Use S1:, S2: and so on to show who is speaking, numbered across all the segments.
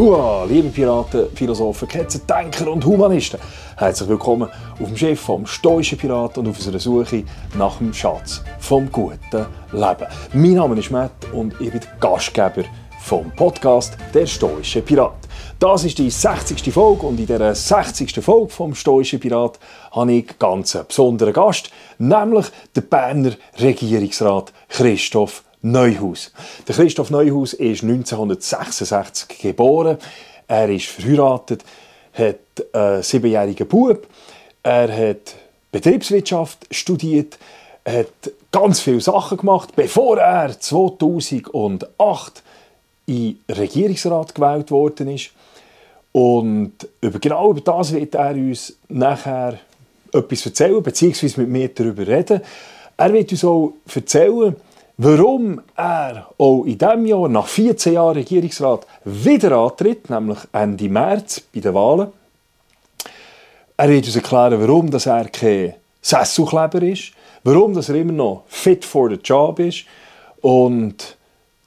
S1: Hua, liebe Piraten, Philosophen, Ketzer, Denker und Humanisten. Herzlich willkommen auf dem Schiff vom stoischen Pirat und auf unserer Suche nach dem Schatz vom guten Leben. Mein Name ist Matt und ich bin Gastgeber vom Podcast Der stoische Pirat. Das ist die 60. Folge und in dieser 60. Folge vom stoischen Pirat habe ich ganz einen besonderen Gast, nämlich den Berner Regierungsrat Christoph Neuhaus. Der Christoph Neuhaus ist 1966 geboren. Er ist verheiratet, hat einen siebenjährigen Bub. Er hat Betriebswirtschaft studiert, hat ganz viele Sachen gemacht, bevor er 2008 in Regierungsrat gewählt worden ist. Und über, genau über das wird er uns nachher etwas erzählen, beziehungsweise mit mir darüber reden. Er wird uns auch erzählen, warum er auch in diesem Jahr, nach 14 Jahren Regierungsrat, wieder antritt, nämlich Ende März bei den Wahlen. Er wird uns erklären, warum dass er kein Sesselkleber ist, warum dass er immer noch fit for the job ist und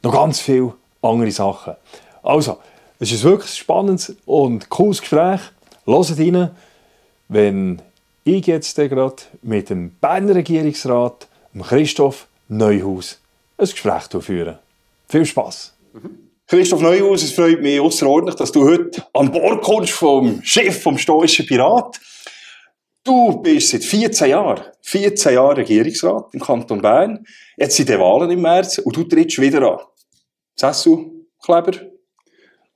S1: noch ganz viele andere Sachen. Also, es ist ein wirklich spannendes und cooles Gespräch. Hört rein, wenn ich jetzt gerade mit dem Berner Regierungsrat, Christoph Neuhaus, ein Gespräch führen. Viel Spass!
S2: Christoph Neuhaus, es freut mich außerordentlich, dass du heute an Bord kommst vom Chef vom stoischen Pirat. Du bist seit 14 Jahren, 14 Jahre Regierungsrat im Kanton Bern. Jetzt sind die Wahlen im März und du trittst wieder an. Sessu, Kleber?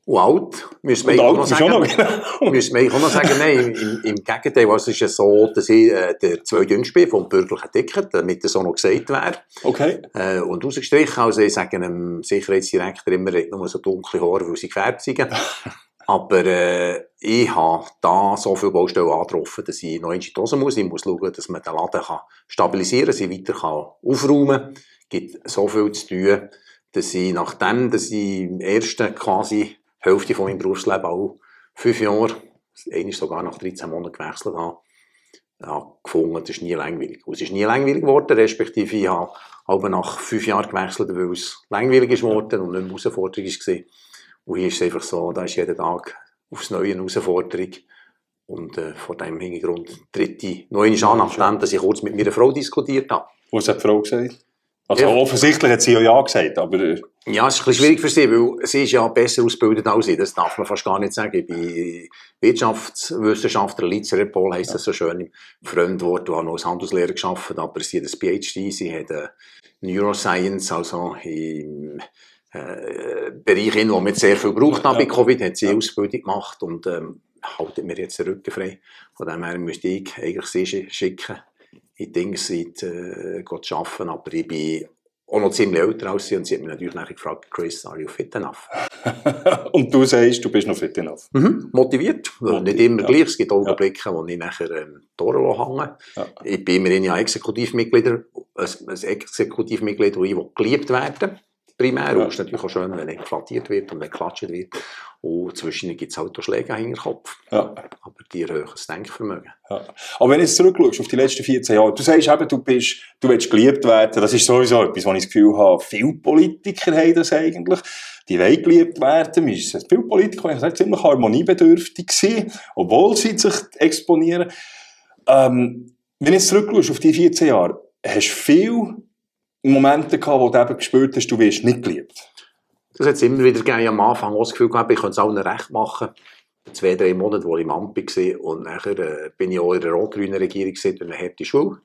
S3: Und alt, müssen wir auch noch sagen. Auch noch, müssen wir auch noch sagen, nein, im, im Gegenteil, es ist ja so, dass ich äh, der zweitjüngste bin vom bürgerlichen Ticket, damit das auch noch gesagt wäre.
S2: Okay.
S3: Äh, und rausgestrichen, also ich sage dem Sicherheitsdirektor immer, er nur so dunkle Haare, weil sie gefärbt sind. Aber äh, ich habe da so viele Baustellen angetroffen, dass ich noch in die Hose muss. Ich muss schauen, dass man den Laden kann stabilisieren kann, sie weiter kann aufräumen kann. Es gibt so viel zu tun, dass ich nachdem, dass ich im ersten quasi Hälfte von meinem Berufsleben auch fünf Jahre, einmal sogar nach 13 Monaten gewechselt habe, gefunden, es ist nie langweilig. Und es ist nie langweilig geworden, respektive ich habe aber nach fünf Jahren gewechselt, weil es langweilig geworden und nicht mehr Herausforderung war. Und hier ist es einfach so, da ist jeden Tag aufs Neue eine Herausforderung. Und äh, vor diesem Hintergrund tritt noch einmal an, nachdem dass ich kurz mit meiner Frau diskutiert habe.
S2: Was hat die Frau gesagt? Also ja. offensichtlich hat sie ja Ja gesagt, aber... Äh,
S3: ja, es ist ein bisschen schwierig für sie, weil sie ist ja besser ausgebildet als ich, das darf man fast gar nicht sagen. Ich bin Wirtschaftswissenschaftler, Lizerepol heisst ja. das so schön im Fremdwort, du habe noch als Handelslehrer geschafft, aber sie hat ein PhD, sie hat eine Neuroscience, also im äh, Bereich, in dem wir sehr viel gebraucht haben bei Covid, hat sie ja. Ausbildung gemacht und ähm, haltet mir jetzt den Rücken frei. Von dem her müsste ich eigentlich sie schicken in Dingszeit äh, arbeiten, aber ich bin auch noch ziemlich älter als sie und sie hat mich natürlich nachher gefragt, Chris, are you fit enough?
S2: und du sagst, du bist noch fit enough?
S3: Mhm, motiviert. motiviert. Nicht immer ja. gleich, es gibt Augenblicke, ja. wo ich nachher ähm, Tore hänge. Ja. Ich bin immerhin ja Exekutivmitglied, ein, ein Exekutivmitglied, wo ich geliebt werden primär. Ja. Und es ist natürlich auch schön, wenn er flattiert wird und wenn geklatscht wird. Und zwischen gibt es halt auch Schläge in den Kopf. Ja. Aber die erhöhen das Denkvermögen.
S2: Ja. Aber wenn du jetzt zurückschaust auf die letzten 14 Jahre, du sagst eben, du, bist, du willst geliebt werden. Das ist sowieso etwas, wo ich das Gefühl habe, viele Politiker haben das eigentlich. Die wollen geliebt werden. Viele Politiker waren ziemlich harmoniebedürftig, gewesen, obwohl sie sich exponieren. Ähm, wenn du jetzt zurückschaust auf die 14 Jahre, hast du viel Momente gehabt, wo du eben gespürt hast, du wirst nicht geliebt?
S3: Das hat es immer wieder gegeben. Am Anfang auch das Gefühl gehabt, ich könnte es allen recht machen. Zwei, drei Monate, wo ich im Amt war. Und nachher äh, bin ich auch in der rot-grünen Regierung durch eine harte Schule.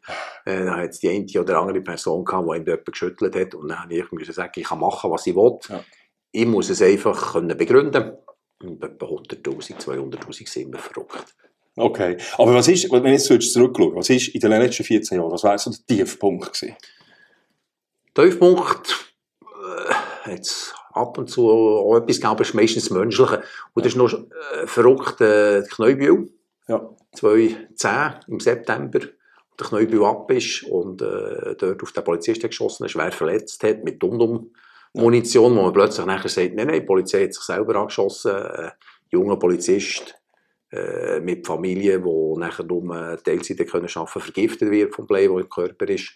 S3: Äh, dann hat es die eine oder andere Person gehabt, die jemand geschüttelt hat. Und dann musste ich sagen, ich kann machen, was ich will. Ja. Ich muss es einfach können begründen Und etwa 100'000, 200'000 sind immer verrückt.
S2: Okay. Aber was ist, wenn ich jetzt zurückschaue, was ist in den letzten 14 Jahren, was wäre so der Tiefpunkt gewesen?
S3: Tiefpunkt, äh, jetzt ab und zu auch etwas gegeben, aber es ist meistens das Menschliche. Und das ist noch äh, verrückt, äh, Kneubühl. Ja. 2010 im September, wo der Kneubühl ab ist und äh, dort auf den Polizisten geschossen schwer verletzt hat mit Dundum-Munition, wo man plötzlich nachher sagt, nein, nein, die Polizei hat sich selber angeschossen, äh, junger Polizist äh, mit Familie, die nachher nur Teilzeit arbeiten können, vergiftet wird vom Blei, der im Körper ist.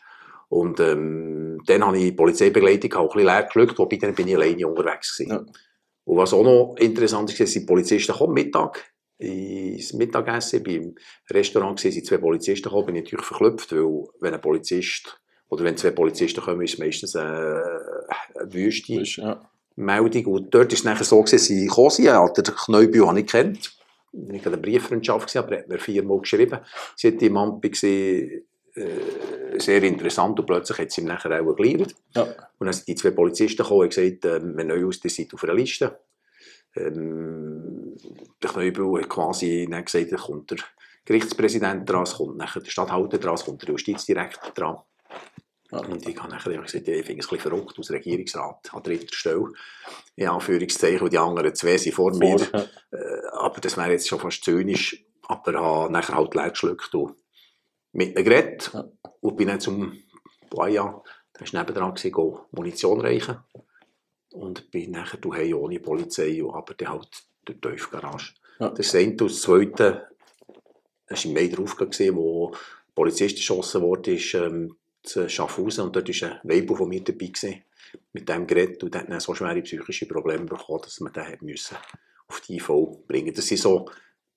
S3: Und ähm, dann habe ich Polizeibegleitung auch ein bisschen leer geschluckt, wobei dann bin ich alleine unterwegs gewesen. Ja. Und was auch noch interessant ist, sind die Polizisten kommen Mittag ins Mittagessen. Beim Restaurant sind zwei Polizisten gekommen, bin ich natürlich verklüpft, weil wenn ein Polizist oder wenn zwei Polizisten kommen, ist es meistens eine, eine Wüste.
S2: Ja.
S3: Meldung. Und dort war es nachher so, dass sie gekommen sind. Ja, der Kneubühl habe ich kennt. Ich hatte eine Brieffreundschaft, aber er hat mir viermal geschrieben. Sie hat die Mampi gesehen, äh, sehr interessant und plötzlich hat sie ihm nachher auch geleiert.
S2: Ja.
S3: Und dann sind die zwei Polizisten gekommen und gesagt, äh, wir neu aus, auf einer Liste. Ähm, der Kneubühl hat quasi dann gesagt, da kommt der Gerichtspräsident dran, es kommt nachher der Stadthalter dran, es kommt der Justizdirektor dran.
S2: Ja.
S3: Und ich habe nachher immer gesagt, ich finde es ein bisschen verrückt, als Regierungsrat an dritter Stelle, in Anführungszeichen, und die anderen zwei sind vor, mir.
S2: Vor, ja.
S3: Äh, aber das wäre jetzt schon fast zynisch. Aber ich habe nachher halt leer geschluckt und mit ihnen geredet.
S2: Ja.
S3: Und bin dann zum Boya, der war nebendran, gewesen, Munition reichen. Und bin nachher daheim ohne Polizei, aber dann halt durch die Tiefgarage.
S2: Ja.
S3: Das eine. Und das zweite, das war im Mai drauf, gewesen, wo ein Polizist geschossen wurde, ist, ähm, zu Schaffhausen. Und dort war ein Weibu von mir dabei. Gewesen, mit dem Gerät und der hat dann so schwere psychische Probleme bekommen, dass man den müssen auf die IV bringen. Das sind so,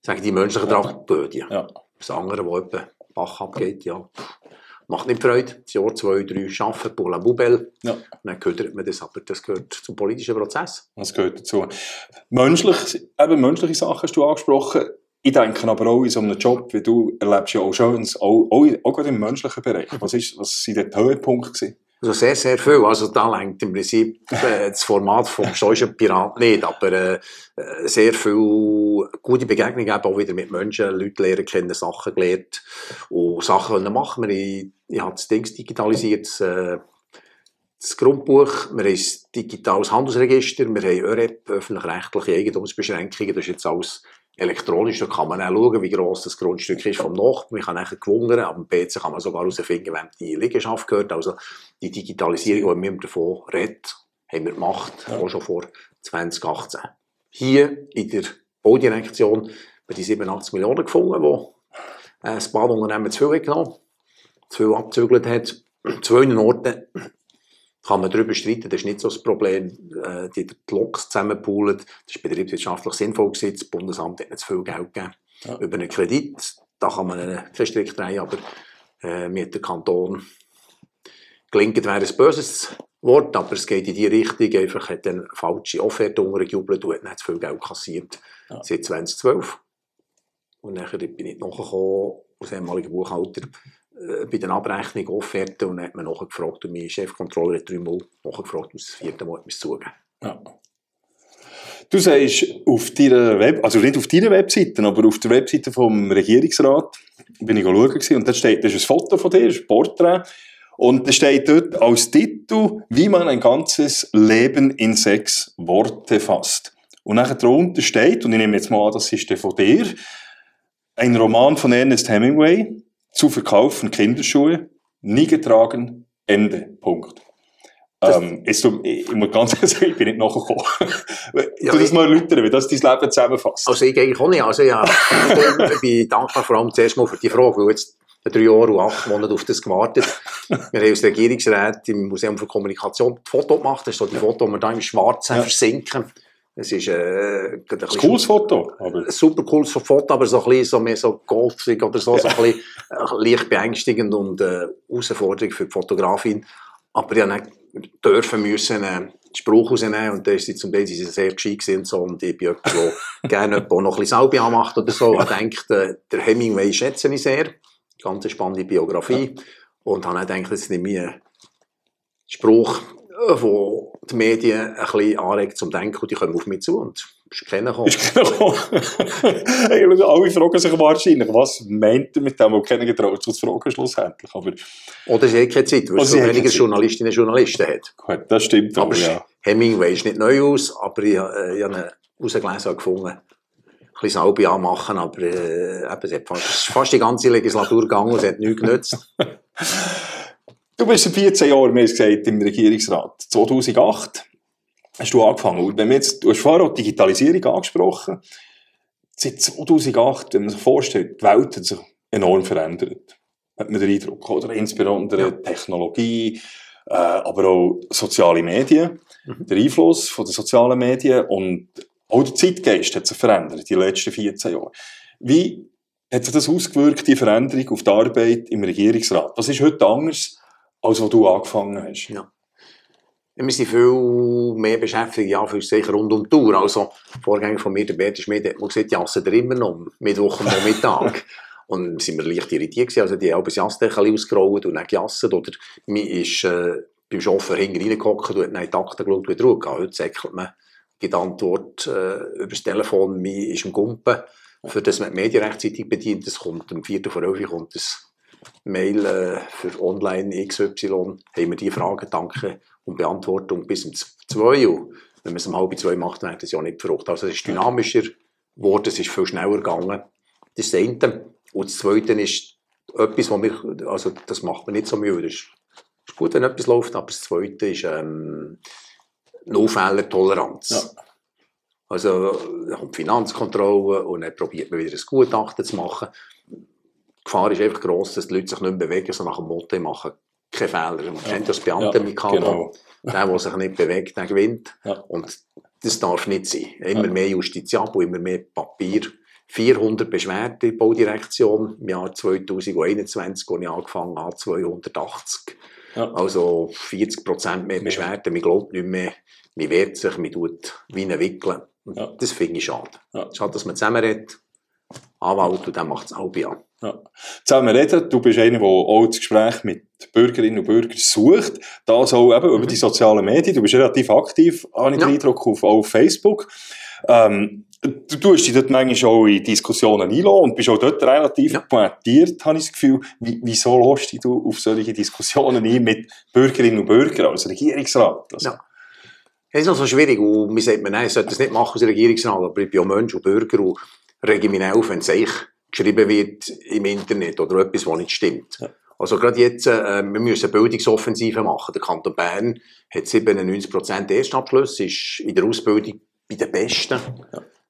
S3: sagen die menschlichen Tragödien.
S2: Ja.
S3: Das andere, wo etwa Bach abgeht, ja, macht nicht Freude. Das Jahr, zwei, drei arbeiten, pour la Boubelle.
S2: Ja.
S3: Dann ködert man das, aber das gehört zum politischen Prozess.
S2: Das gehört dazu. Menschlich, eben menschliche Sachen hast du angesprochen. Ich denke aber auch in so einem Job, wie du erlebst ja auch Schönes, auch, auch, auch gerade im menschlichen Bereich. Was, ist, was sind dort die Höhepunkte gewesen?
S3: Also sehr, sehr viel. Also da lenkt im Prinzip äh, das Format vom stoischen Pirat nicht, aber äh, äh, sehr viel gute Begegnungen eben auch wieder mit Menschen, Leute lernen kennen, Sachen gelernt und Sachen machen. Ich, ich habe das Ding digitalisiert, das, äh, das Grundbuch, wir haben ein digitales Handelsregister, wir haben ÖREP, öffentlich-rechtliche Eigentumsbeschränkungen, das ist jetzt alles elektronisch, da kann man auch schauen, wie gross das Grundstück ist vom Nachbarn. Man kann nachher gewundern, am PC kann man sogar herausfinden, wem die Liegenschaft gehört. Also die Digitalisierung, die wir davon reden, haben wir gemacht, auch schon vor 2018. Hier in der Baudirektion haben wir die 87 Millionen gefunden, die äh, das Bahnunternehmen zu viel genommen zu viel abgezügelt hat. An zwei Orten kann man darüber streiten, das ist nicht so das Problem, äh, die die Loks zusammenpoolen, das ist betriebswirtschaftlich sinnvoll gewesen, das Bundesamt hat nicht zu viel Geld gegeben.
S2: Ja.
S3: Über einen Kredit, da kann man einen Strick drehen, aber äh, mit dem Kanton gelingt wäre ein böses Wort, aber es geht in die Richtung, einfach hat dann eine falsche Offerte untergejubelt und hat nicht zu viel Geld kassiert
S2: Ja.
S3: seit 2012. Und nachher bin ich nachgekommen, als ehemaliger Buchhalter, äh, bei den Abrechnungen, Offerten und dann hat man nachgefragt und mein Chefcontroller hat dreimal nachgefragt, und das vierte Mal hat man es zugegeben.
S2: Ja. Du sagst auf deiner Web, also nicht auf deiner Webseite, aber auf der Webseite vom Regierungsrat, bin ich schauen und da steht, das ist ein Foto von dir, ein Porträt, und da steht dort als Titel, wie man ein ganzes Leben in sechs Worte fasst. Und nachher darunter steht, und ich nehme jetzt mal an, das ist der von dir, ein Roman von Ernest Hemingway, zu verkaufen Kinderschuhe, nie getragen, Ende, Punkt. Ähm, ich, ich muss ganz ehrlich sagen, ich bin nicht nachgekommen.
S3: Ja,
S2: du das mal erläutern, wie das dein Leben zusammenfasst.
S3: Also ich eigentlich auch nicht. Also ja, ich bin dankbar vor allem zuerst mal für die Frage, weil jetzt drei Jahre und acht Monate auf das gewartet. Wir haben als Regierungsrat im Museum für Kommunikation die Foto gemacht. Das ist so die Foto, die wir da im Schwarzen
S2: Ja.
S3: versinken. Das ist äh, ein
S2: ein cooles Foto. Aber
S3: ein super cooles Foto, aber so ein bisschen so mehr so golfig oder so, so ein bisschen äh, leicht beängstigend und äh, Herausforderung für die Fotografin. Aber dann dürfen müssen einen Spruch rausnehmen und da ist sie zum Teil sie sind sehr gescheit und so und ich bin jemand, der gerne jemand, der noch ein bisschen Salbia macht oder so. Ich denke, äh, der Hemingway schätze ich sehr. Ganz spannende Biografie. Und habe gedacht, jetzt nehme ich einen Spruch, äh, wo die Medien ein bisschen anregt zum Denken und die kommen auf mich zu und ist keiner gekommen.
S2: ist. Eigentlich alle fragen sich wahrscheinlich, was meint er mit dem, wo keiner getraut zu fragen schlussendlich. Aber
S3: Oder sie hat keine Zeit, weil es
S2: sie
S3: so weniger. Journalistinnen und Journalisten hat.
S2: gut, das stimmt
S3: Aber
S2: aber, ja.
S3: Hemingway ist nicht neu aus, aber ich, äh, ich habe ihn rausgelesen und gefunden, ein bisschen Salbi anmachen, aber äh, eben, es hat fast, ist fast die ganze Legislatur gegangen und es hat nichts genützt.
S2: Du bist seit 14 Jahren, wir haben es gesagt, im Regierungsrat. 2008 hast du angefangen. Und wenn wir jetzt, du hast vorher auch die Digitalisierung angesprochen. Seit 2008, wenn man sich vorstellt, die Welt hat sich enorm verändert. Hat man den Eindruck, oder? Insbesondere
S3: Ja.
S2: Technologie, äh, aber auch soziale Medien,
S3: Mhm.
S2: der Einfluss von den sozialen Medien und auch der Zeitgeist hat sich verändert den letzten 14 Jahren. Wie hat sich das ausgewirkt, die Veränderung auf die Arbeit im Regierungsrat? Was ist heute anders, als wo du angefangen hast?
S3: Ja. Wir sind viel mehr beschäftigt, ja, für sicher rund um die Tour. Also, Vorgänger von mir, der Bert Schmidt, hat mir gesagt, jassen ihr immer noch Mittwoch am Mittag. und sind wir leicht irritiert gewesen. Also, die haben das Jassdeckel ausgerollt und dann gejasset. Oder mir ist äh, beim Chauffeur hinten reingehockt und hat dann die Akte geschaut und zurückgegangen. Heute säckelt man, gibt Antwort äh, über das Telefon, mir ist im Gumpen, für das man die Medien rechtzeitig bedient. Es kommt am 4. vor 11 Uhr kommt das Mail äh, für online XY, haben wir die Fragen, danke und Beantwortung bis um 2 Uhr. Wenn man es um halb zwei macht, dann hat das ja nicht verrückt. Also es ist dynamischer geworden, es ist viel schneller gegangen. Das ist das eine. Und das zweite ist etwas, was wir, also das macht man nicht so müde. Das ist, ist gut, wenn etwas läuft, aber das zweite ist ähm, No-Fehler-Toleranz.
S2: Ja.
S3: Also da kommt die Finanzkontrolle und dann probiert man wieder ein Gutachten zu machen. Die Gefahr ist einfach gross, dass die Leute sich nicht mehr bewegen, so nach dem Motto, ich mache keine Fehler. Man kennt das Beamtenmikado.
S2: genau.
S3: Der, der sich nicht bewegt, der gewinnt.
S2: Ja.
S3: Und das darf nicht sein. Immer
S2: Ja.
S3: mehr Justiziabo, immer mehr Papier. 400 Beschwerden in der Baudirektion im Jahr 2021, als ich angefangen habe, 280.
S2: Ja.
S3: Also 40 Prozent mehr Beschwerden. Man glaubt nicht mehr, man wehrt sich, man tut wie ein Wickeln.
S2: Ja.
S3: Das finde ich schade.
S2: Ja.
S3: Schade, dass man zusammenredet. Anwalt und dann macht es auch.
S2: Ja. Zusammen reden, du bist einer, der auch das Gespräch mit Bürgerinnen und Bürgern sucht. Das auch eben über die sozialen Medien. Du bist relativ aktiv, habe ich den
S3: Ja.
S2: Eindruck, auf, auch auf Facebook. Ähm, du tust dich dort manchmal auch in Diskussionen einlassen und bist auch dort relativ
S3: Ja.
S2: pointiert, habe ich das Gefühl. Wie, wieso lässt dich du auf solche Diskussionen ein mit Bürgerinnen und Bürgern als Regierungsrat? Also,
S3: Ja. Es ist noch so schwierig. Und man sagt, mir, nein, ich sollte das nicht machen als Regierungsrat, aber ich bin ja Mensch und Bürger und rege mich auf, wenn es euch geschrieben wird im Internet oder etwas, was nicht stimmt.
S2: Ja.
S3: Also gerade jetzt, äh, wir müssen Bildungsoffensive machen. Der Kanton Bern hat 97% Erstabschluss, ist in der Ausbildung bei den Besten.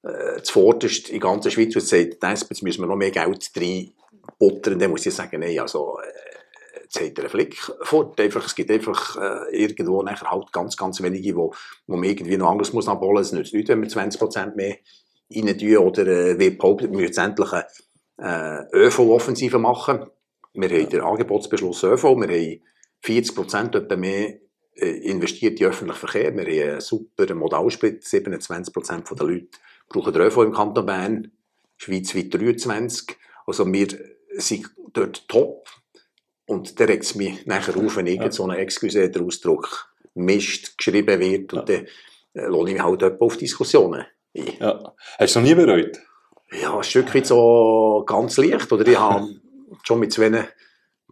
S3: Äh, zuvorderst in der ganzen Schweiz. Und sagt die jetzt müssen wir noch mehr Geld reinbuttern. Dann muss ich sagen, nein, also, äh, jetzt hat er einen Flick fort. Einfach, es gibt einfach äh, irgendwo nachher halt ganz, ganz wenige, wo, wo man irgendwie noch anderes muss abholen. Es nützt nichts, wenn wir 20% mehr rein tun oder äh, wie behauptet, wir müssen endlich eine äh, ÖV-Offensive machen. Wir haben den Angebotsbeschluss ÖV, wir haben 40% etwa mehr äh, investiert in öffentlichen Verkehr. Wir haben einen super Modalsplit, 27% der Leute brauchen den ÖV im Kanton Bern, schweizweit 23. Also wir sind dort top. Und da regt es mich nachher auf, wenn irgend so ein Excuse, der Ausdruck Mist geschrieben wird und dann äh, lohne ich mich halt auf Diskussionen.
S2: Ja. Hast du noch nie bereut?
S3: Ja, ein Stück weit so ganz leicht. Oder ich habe schon mit zwei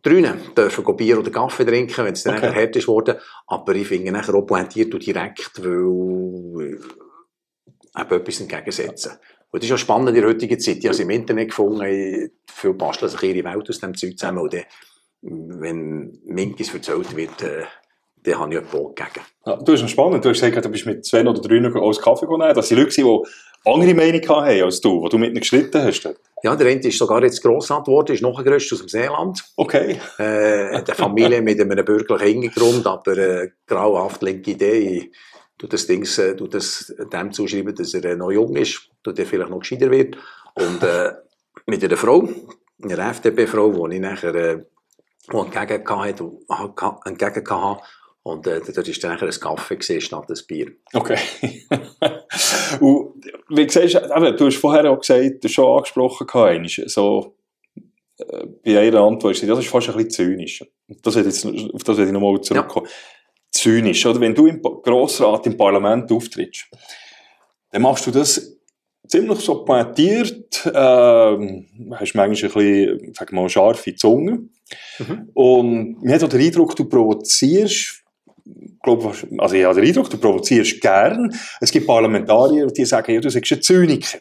S3: Drünen dürfen go Bier oder Kaffee trinken, wenn es dann
S2: Okay.
S3: hart ist worden. Aber ich finde nachher auch pointiert und direkt, weil äh, eben etwas entgegensetzen. Und das ist ja spannend in der heutigen Zeit. Ich habe es im Internet gefunden, viele basteln sich ihre Welt aus dem Zeug zusammen. Und dann, wenn Minkis erzählt wird, äh, dann habe ich etwas gegen.
S2: Ja, du bist spannend. Du hast gesagt, du bist mit zwei oder drei noch als Kaffee genommen. Das sind Leute, die andere Meinung haben als du, die du mit ihnen geschritten hast.
S3: Ja, der eine ist sogar jetzt Grossrat geworden, ist noch ein aus dem Seeland.
S2: Okay.
S3: äh, eine Familie mit einem bürgerlichen Hintergrund, aber äh, grauhaft linke Idee. Du das Ding, äh, du das dem zuschreiben, dass er äh, noch jung ist, du der vielleicht noch gescheiter wird. Und äh, mit einer Frau, einer FDP-Frau, die ich nachher äh, entgegen hatte, entgegen hatte. Und äh, dort war dann ein Kaffee gewesen, statt ein Bier.
S2: Okay. und wie siehst du, eben, du hast vorher auch gesagt, du hast schon angesprochen, einmal, so, äh, bei einer Antwort, hast das ist fast ein bisschen zynisch. Das jetzt, auf das werde ich nochmal zurückkommen. Zynisch, oder? Wenn du im Grossrat, im Parlament auftrittst, dann machst du das ziemlich so pointiert, ähm, hast manchmal ein bisschen, sag mal, scharfe Zunge.
S3: Mhm.
S2: Und mir hat auch den Eindruck, du provozierst, glaub, also ich habe den Eindruck, du provozierst gern. Es gibt Parlamentarier, die sagen, ja, du bist ein Zyniker.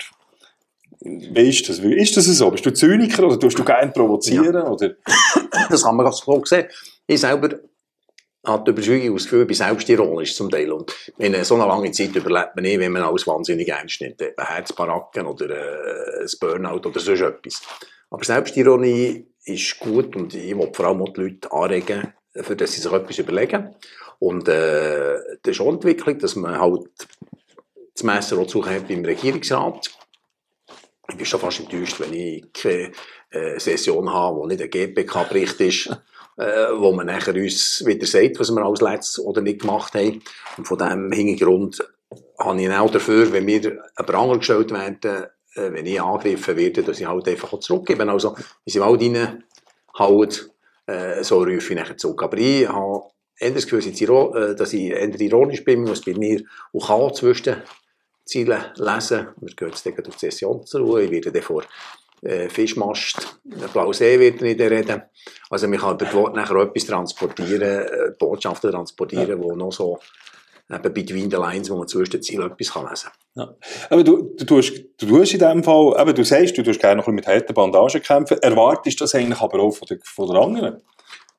S2: Wie ist das? Ist das so? Bist du Zyniker oder tust du gerne provozieren? Oder?
S3: Das kann man ganz so sehen. Ich selber habe die Überzeugung das Gefühl, ich bin selbstironisch zum Teil. Und in so einer langen Zeit überlebt man nicht, wenn man alles wahnsinnig ernst nimmt. Eben Herzbaracken oder äh, ein Burnout oder sonst etwas. Aber Selbstironie ist gut und ich will vor allem auch die Leute anregen, für das sie sich etwas überlegen. Und äh, das ist auch Entwicklung, dass man halt das Messer auch hat beim Regierungsrat. Ich bin schon fast enttäuscht, wenn ich keine äh, Session habe, wo nicht ein GPK-Bericht ist, äh, wo man nachher uns wieder sagt, was wir als letztes oder nicht gemacht haben. Und von diesem Hintergrund habe ich auch dafür, wenn wir an Pranger gestellt werden, äh, wenn ich angegriffen werde, dass ich halt einfach zurückgebe. Also, wenn sie Wald reinhauen, äh, so rufe ich nachher zurück. Aber ich habe das Gefühl, äh, dass ich eher ironisch bin, muss bei mir auch kann zwischen Zielen lesen. Wir gehen jetzt auf die Session zur Ruhe. Ich werde dann vor äh, Fischmast, Blausee wird nicht reden. Also man kann über die Worte nachher etwas transportieren, äh, Botschaften transportieren, ja. wo noch so eben between the lines, wo man zwischen den Zielen etwas kann lesen
S2: kann. Ja. Aber du, du, tust, du tust in dem Fall, eben, du sagst, du tust gerne noch mit harten Bandagen kämpfen, erwartest du das eigentlich aber auch von der, von der anderen?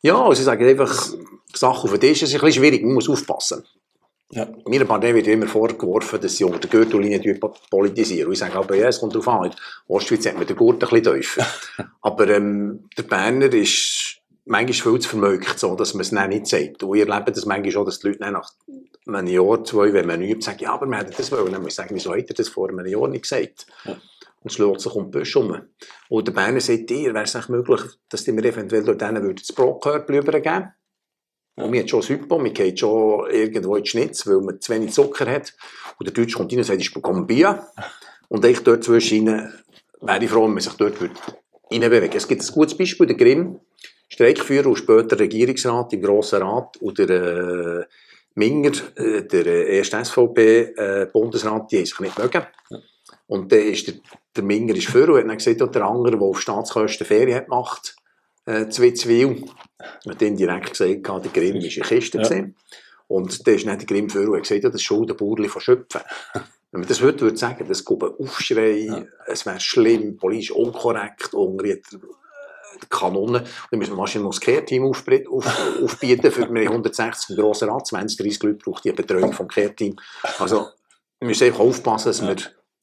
S3: Ja, also ich sage einfach, Sachen auf den Tisch ist ein bisschen schwierig, man muss aufpassen. Ja. Meiner Partei wird immer vorgeworfen, dass sie unter der Gürtellinie politisieren. Ich sage aber, ja, es kommt darauf an. In Ostschweiz hat man den Gurt ein bisschen tiefer. aber ähm, der Berner ist manchmal viel zu vermögt, so, dass man es nicht sagt. Und ich erlebe das manchmal schon, dass die Leute nach einem Jahr, zwei, wenn man übt, sagen, ja, aber wir hätten das wollen. Dann muss ich sagen, wieso hat er das vor einem Jahr nicht gesagt? Ja. Und schlägt sich um die Büsche um. Und der Berner sagt dir, wäre es nicht möglich, dass die mir eventuell durch denen das Brotkörper übergeben und man hat schon das Hypo, man geht schon irgendwo in die Schnitz, weil man zu wenig Zucker hat. Und der Deutsche kommt rein und sagt, ich bekomme Bier. Und ich dort zwischen wäre ich froh, wenn man sich dort reinbewegen Es gibt ein gutes Beispiel, der Grimm, Streikführer und später Regierungsrat im Grossen Rat und der äh, Minger, äh, der äh, erste SVP-Bundesrat, äh, die haben sich nicht mögen. Und dann ist der, der Minger ist für und hat dann gesagt, der andere, der auf Staatskosten Ferien hat gemacht, äh, Zwitzwil, hat dann direkt gesagt, der Grimm war in Kiste. Ja. Und dann ist dann der Grimm vor und gesagt, das ist schon der Burli von Schöpfen. Wenn man das heute würde sagen, das einen Aufschrei, ja. es wäre schlimm, politisch unkorrekt, umgeriert, äh, Kanonen. Dann müssen wir wahrscheinlich noch das Kehrteam auf, auf, aufbieten. Für wir 160 im Grossen Rat, 20, 30 Leute braucht die Betreuung vom Kehrteam. Also, wir müssen einfach aufpassen, dass ja. wir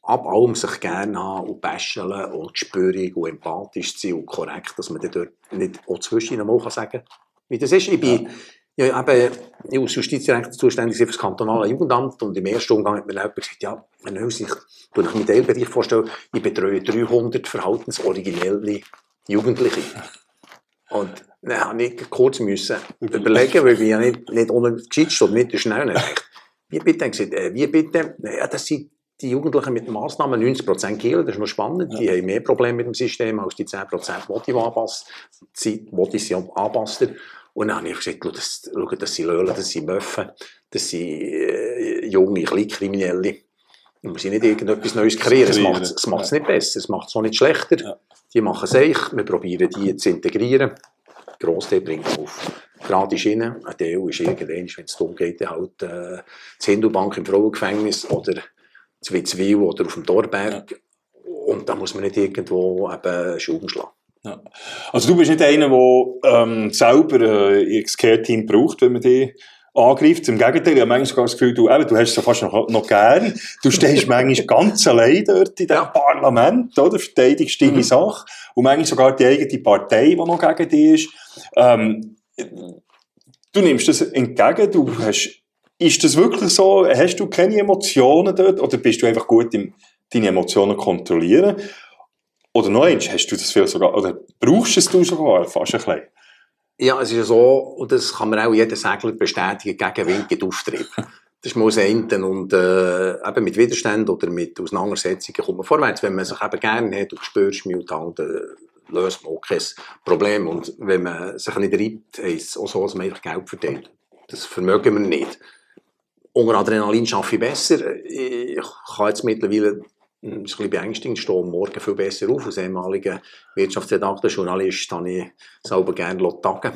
S3: ab allem sich gerne haben und bäscheln und spürig und empathisch sein und korrekt, dass man dort nicht auch zwischen mal kann sagen wie das ist. Ich bin ja. eben, ich als Justizdirektor zuständig für das kantonale Jugendamt und im ersten Umgang hat mir jemand gesagt, ja, wenn ich, wenn ich mir den Bereich vorstelle, ich betreue 300 verhaltensoriginelle Jugendliche. Und dann habe ich kurz müssen überlegen, weil ich ja nicht, nicht ohne gescheit stehe, nicht schnell nicht. Wie bitte? Gesagt, äh, wie bitte? Ja, das sind die Jugendlichen mit Massnahmen 90% Kiel, das ist noch spannend, ja. die haben mehr Probleme mit dem System als die 10% Motiv sie anpassen. Und dann habe ich gesagt, schau, das, schau, das sind Löhlen, das sind Möffen, das sind äh, junge Kleinkriminelle. Man muss nicht irgendetwas Neues kreieren, es macht es nicht besser, es macht es auch nicht schlechter. Ja. Die machen es echt, wir probieren die zu integrieren. Grossteil bringt auf gerade Schiene, ein Teil ist irgendwann, wenn es darum geht, halt äh, die Hindubank im Frauengefängnis oder Zwitzwil oder auf dem Torberg. Ja. Und da muss man nicht irgendwo eben Schrauben schlagen.
S2: Ja. Also du bist nicht einer, der ähm, selber äh, ein Care-Team braucht, wenn man die angreift. Im Gegenteil, ich habe manchmal sogar das Gefühl, du, eben, du hast es ja fast noch, noch gern. Du stehst manchmal ganz allein dort in diesem ja. Parlament, oder? Verteidigst deine mhm. Sache. Und manchmal sogar die eigene Partei, die noch gegen dich ist. Ähm, du nimmst das entgegen, du hast ist das wirklich so? Hast du keine Emotionen dort oder bist du einfach gut im deine Emotionen kontrollieren? Oder noch eins, hast du das viel sogar, oder brauchst es du sogar fast ein bisschen?
S3: Ja, es ist so, und das kann man auch jeder Segler bestätigen, gegen Wind Auftrieb. Das ist das eine. Und äh, eben mit Widerständen oder mit Auseinandersetzungen kommt man vorwärts. Wenn man sich eben gerne hat und spürst und dann, äh, löst man auch kein Problem. Und wenn man sich nicht reibt, heisst es auch so, dass man einfach Geld verdient. Das vermögen wir nicht. Unter Adrenalin schaffe ich besser. Ich kann jetzt mittlerweile hm, ein bisschen beängstigend stehen morgen viel besser auf. Als ehemaliger Wirtschaftsredakteur, Journalist, habe ich selber gerne tagen.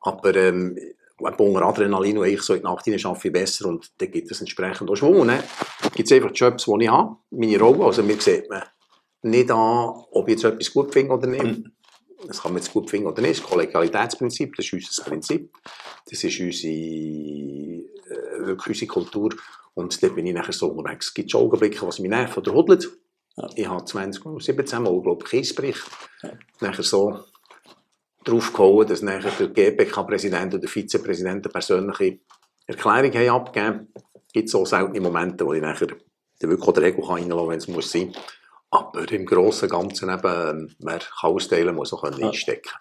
S3: Aber ähm, unter Adrenalin und ich so in der Nacht schaffe ich besser und dann gibt es entsprechend auch Schwung. Ne? gibt es einfach Jobs, die ich habe, meine Rolle. Also mir sieht man nicht an, ob ich jetzt etwas gut finde oder nicht. Mhm. Das kann man jetzt gut finden oder nicht. Das Kollegialitätsprinzip, das ist unser Prinzip. Das ist unsere äh, wirklich unsere Kultur. Und dort bin ich nachher so unterwegs. Es gibt schon Augenblicke, was mich nervt oder hudelt. Ja. Ich habe 2017 mal, glaube ich, Kiesbericht. Ja. Nachher so drauf gehauen, dass nachher der GPK-Präsident oder der Vizepräsident eine persönliche Erklärung haben abgegeben Es gibt so seltene Momente, wo ich nachher wirklich auch die Regel reinlassen kann, wenn es muss sein. Aber im Großen und Ganzen eben, ähm, wer kann austeilen, muss auch ja. einstecken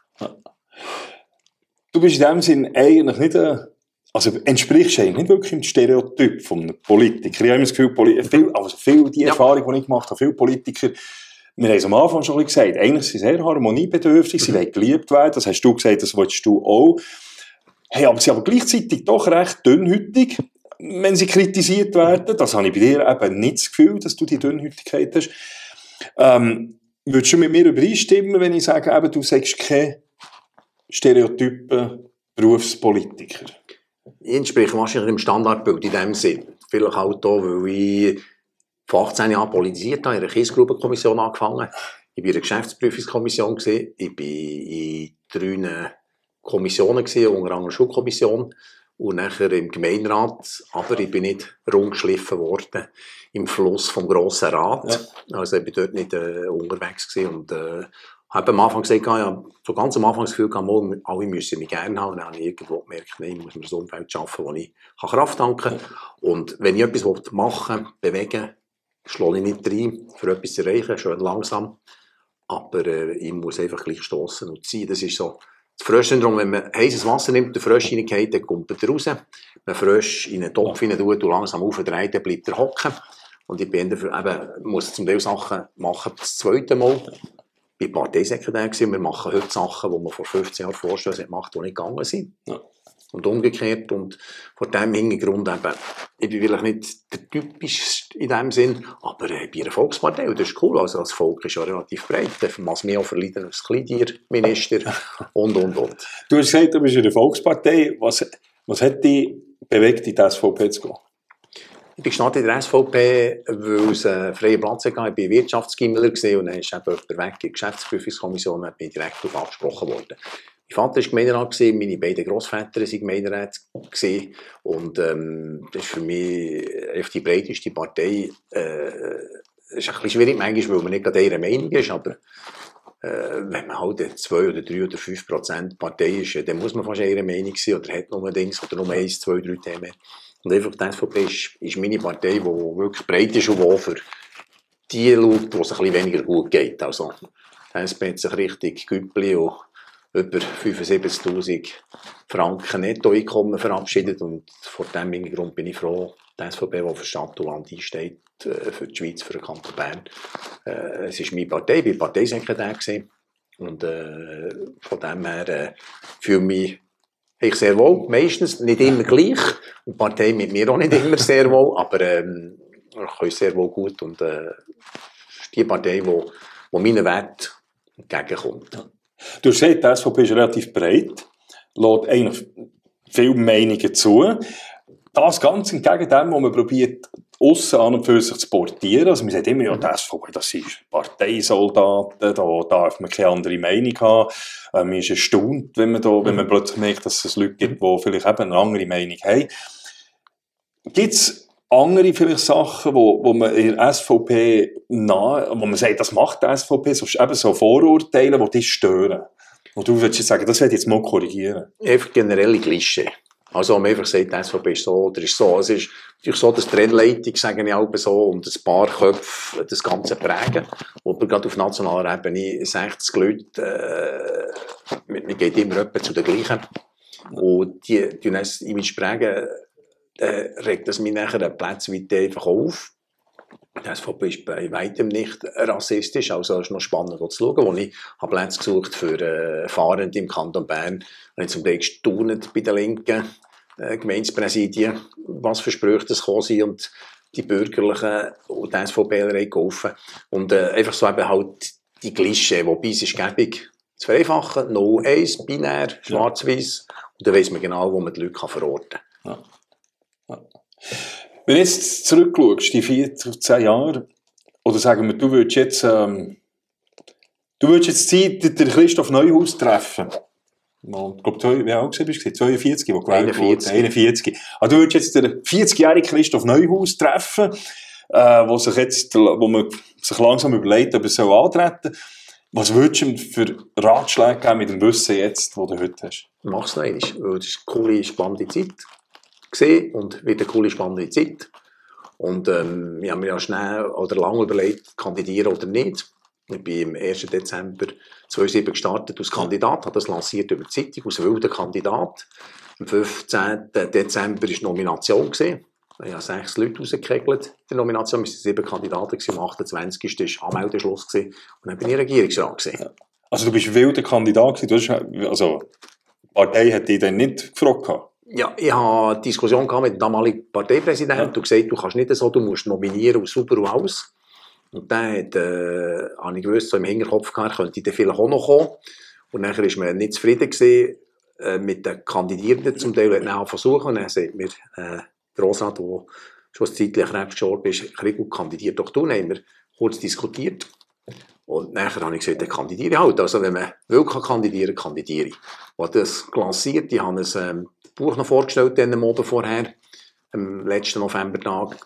S2: Du bist in dem Sinn eigentlich nicht ein also entsprichst eigentlich nicht wirklich dem Stereotyp von Politiker. Ich habe immer das Gefühl, viel, also viel die Erfahrung, die ich gemacht habe, viele Politiker, wir haben es am Anfang schon gesagt, eigentlich sind sie sehr harmoniebedürftig, mhm. sie wollen geliebt werden, das hast du gesagt, das willst du auch. Hey, aber sie sind aber gleichzeitig doch recht dünnhütig, wenn sie kritisiert werden. Das habe ich bei dir eben nicht das Gefühl, dass du die Dünnhütigkeit hast. Ähm, würdest du mit mir übereinstimmen, wenn ich sage, eben, du sagst keine Stereotypen Berufspolitiker?
S3: Ich entspreche wahrscheinlich dem Standardbild in dem Sinn. Vielleicht auch da, weil ich vor 18 Jahren politisiert habe, in einer Kiesgruppenkommission angefangen. Ich war in einer Geschäftsprüfungskommission, ich war in drei Kommissionen, unter anderem Schulkommission und nachher im Gemeinderat, aber ich bin nicht rumgeschliffen worden im Fluss vom Grossen Rat. Ja. Also ich bin dort nicht äh, unterwegs gewesen und äh, habe am Anfang gesagt, ja, so ganz am Anfang das Gefühl gehabt, alle müssen mich gerne haben. Und dann habe ich irgendwo gemerkt, nein, ich muss mir ein Umfeld schaffen, wo ich Kraft tanken kann. Und wenn ich etwas machen will, bewegen, schlage ich nicht rein, für etwas zu erreichen, schön langsam. Aber äh, ich muss einfach gleich stoßen und ziehen. Das ist so das Fröschsyndrom. Wenn man heißes Wasser nimmt, der Frösch reingeht, dann kommt er raus. Wenn man Frösch in einen Topf hinein tut und langsam aufdreht, dann bleibt er hocken. Und ich bin dafür, eben, muss zum Teil Sachen machen, das zweite Mal bin Parteisekretär gewesen. Wir machen heute Sachen, die man vor 15 Jahren Vorstöße gemacht die nicht gegangen sind. Ja. Und umgekehrt. Und vor diesem Hintergrund eben, ich bin vielleicht nicht der typischste in dem Sinn, aber äh, bei einer Volkspartei, und das ist cool, also das Volk ist ja relativ breit, was mehr auch verleiden als Kleintierminister und, und, und.
S2: Du hast gesagt, du bist in der Volkspartei. Was, was hat dich bewegt, in die SVP zu gehen?
S3: Ich bin gestartet in der SVP, weil es einen freien Platz hatte. Ich war Wirtschaftsgimmler und dann ist eben jemand weg in der Geschäftsprüfungskommission und bin direkt darauf angesprochen worden. Mein Vater war Gemeinderat, meine beiden Grossväter waren Gemeinderat. Und ähm, das ist für mich die breiteste Partei. Äh, ist ein bisschen schwierig manchmal, weil man nicht gerade ihrer Meinung ist, aber äh, wenn man halt 2 oder 3 oder 5 Prozent Partei ist, dann muss man fast ihrer Meinung sein oder hat nur Dings oder nur eins, zwei, drei Themen. Und einfach die SVP ist, ist meine Partei, die wirklich breit ist und die für die schaut, wo es ein bisschen weniger gut geht. Also, die SP hat sich richtig Güppli über 75'000 Franken Nettoeinkommen verabschiedet und vor diesem Hintergrund bin ich froh, die SVP, die für Stadt und Land einsteht, äh, für die Schweiz, für den Kanton Bern. Äh, es ist meine Partei, ich war Parteisekretär und äh, von dem her äh, fühle mich ich sehr wohl, meistens, nicht immer gleich. Und die Partei mit mir auch nicht immer sehr wohl, aber ähm, ich kann sehr wohl gut und äh, die Partei, die wo, wo meinen Wert entgegenkommt.
S2: Du hast gesagt, die SVP ist relativ breit, lässt eigentlich viele Meinungen zu. Das ganz entgegen dem, was man probiert, aussen an und für sich zu portieren. Also man sagt immer, ja, das SVP, das sind Parteisoldaten, da darf man keine andere Meinung haben. Äh, man ist erstaunt, wenn man, da, wenn man plötzlich merkt, dass es Leute gibt, die vielleicht eben eine andere Meinung haben. Gibt es andere vielleicht Sachen, wo, wo man in der SVP nahe, wo man sagt, das macht die SVP, so, eben so Vorurteile, die dich stören? Und du würdest jetzt sagen, das werde ich jetzt mal korrigieren.
S3: Einfach generelle Klischee. Also, man einfach sagt, die SVP ist so oder ist so. Es ist natürlich so, dass die Trennleitung, sagen ich auch so, und ein paar Köpfe das Ganze prägen. Aber gerade auf nationaler Ebene 60 Leute, äh, man geht immer etwa zu den gleichen. Und die, die das Image prägen, äh, regt das mich nachher Plätze wie einfach auf. Die SVP ist bei weitem nicht rassistisch, also es ist noch spannend zu schauen, wo ich habe Plätze gesucht für äh, Fahrende im Kanton Bern, habe ich zum Teil gestaunt bei den linken äh, Gemeindepräsidien, was für Sprüche das gekommen sind und die Bürgerlichen und die SVP geholfen. Und äh, einfach so eben halt die Klischee, wobei es ist gäbig zu vereinfachen, no 1, binär, schwarz-weiß, und dann weiss man genau, wo man die Leute verorten kann. Ja.
S2: Ja. Wenn du jetzt zurückschaust, die 14 Jahre, oder sagen wir, du würdest jetzt, ähm, du würdest jetzt Zeit, den Christoph Neuhaus treffen. Ich glaube, wie alt bist du? 42, wo gewählt 41. wurde. 41. Also, du würdest jetzt den 40-jährigen Christoph Neuhaus treffen, äh, wo sich jetzt, wo man sich langsam überlegt, ob er soll antreten Was würdest du ihm für Ratschläge geben mit dem Wissen jetzt, das du heute hast?
S3: Mach es noch einmal, weil es ist eine coole, spannende Zeit gesehen und wird eine coole, spannende Zeit. Und ähm, ich habe mir ja schnell oder lange überlegt, kandidieren oder nicht. Ich bin am 1. Dezember 2007 gestartet als Kandidat, habe das lanciert über die Zeitung, als wilder Kandidat. Am 15. Dezember war die Nomination. Gewesen. Ich habe sechs Leute rausgekegelt der Nomination. Waren sieben Kandidaten. Am 28. war Anmeldeschluss. Und dann bin ich Regierungsrat. Gewesen.
S2: Also du bist wilder Kandidat. Du hast, also, die Partei hat dich dann nicht gefragt.
S3: Ja, ich hatte eine Diskussion gehabt mit dem damaligen Parteipräsidenten
S2: Ja.
S3: und gesagt, du kannst nicht so, du musst nominieren und super und alles. Und dann hat, äh, habe ich gewusst, so im Hinterkopf gehabt, könnte dann vielleicht auch noch kommen. Und dann war man nicht zufrieden gewesen, äh, mit den Kandidierenden zum Teil, hat dann auch versucht. Und dann sagt mir äh, Grossrat, der schon ein Zeitchen krebs gestorben ist, Krieg kandidiert doch du. Dann haben wir kurz diskutiert. Und nachher habe ich gesagt, dann kandidiere ich halt. Also wenn man will kann kandidieren, kandidiere ich. Und das gelanciert, ich habe ein ähm, Buch noch vorgestellt, den Moden vorher, am letzten Novembertag.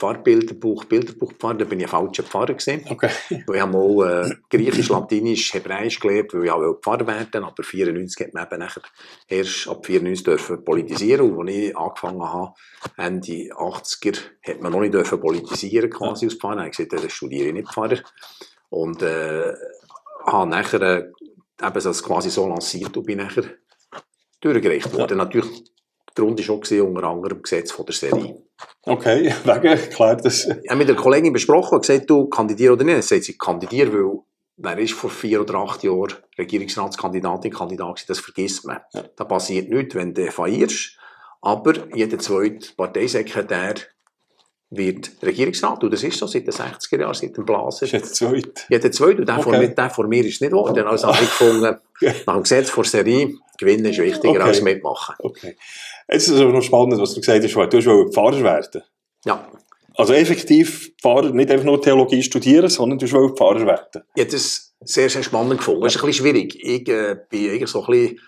S3: Pfarrbilderbuch, Bilderbuch Pfarrer, da bin ich ein falscher Pfarrer gewesen.
S2: Okay.
S3: Weil ich habe mal äh, Griechisch, Latinisch, Hebräisch gelernt, weil ich auch Pfarrer werden aber 94 hat man eben nachher erst ab 94 dürfen politisieren. Und als ich angefangen habe, Ende 80er, hat man noch nicht dürfen politisieren quasi als Pfarrer. Ich habe gesagt, dann studiere ich nicht Pfarrer. Und äh, habe nachher äh, eben das quasi so lanciert und bin nachher durchgereicht worden. Natürlich, der Grund war auch unter anderem Gesetz von der Serie.
S2: Okay, wegen, klar, das.
S3: Ich habe mit der Kollegin besprochen und gesagt, du kandidier oder nicht. Dann sagt sie, kandidier, weil wer ist vor vier oder acht Jahren Regierungsratskandidatin, Kandidat das vergisst man.
S2: Ja.
S3: Da passiert nichts, wenn du feierst. Aber jeder zweite Parteisekretär wird Regierungsrat. Und das ist so seit den 60er Jahren, seit dem Blaser.
S2: ist jetzt zweit.
S3: Jeder zweite. Und der, vor,
S2: Okay.
S3: mir, der vor mir ist nicht geworden. Also habe ich gefunden, nach dem Gesetz vor Serie, gewinnen ist wichtiger
S2: Okay.
S3: als mitmachen.
S2: Okay. Jetzt ist es aber noch spannend, was du gesagt hast, weil du wolltest Pfarrer werden.
S3: Ja.
S2: Also effektiv Pfarrer, nicht einfach nur Theologie studieren, sondern du wolltest Pfarrer werden.
S3: Ich habe das sehr, sehr spannend gefunden. Es ist ein bisschen schwierig. Ich äh, bin eigentlich so ein bisschen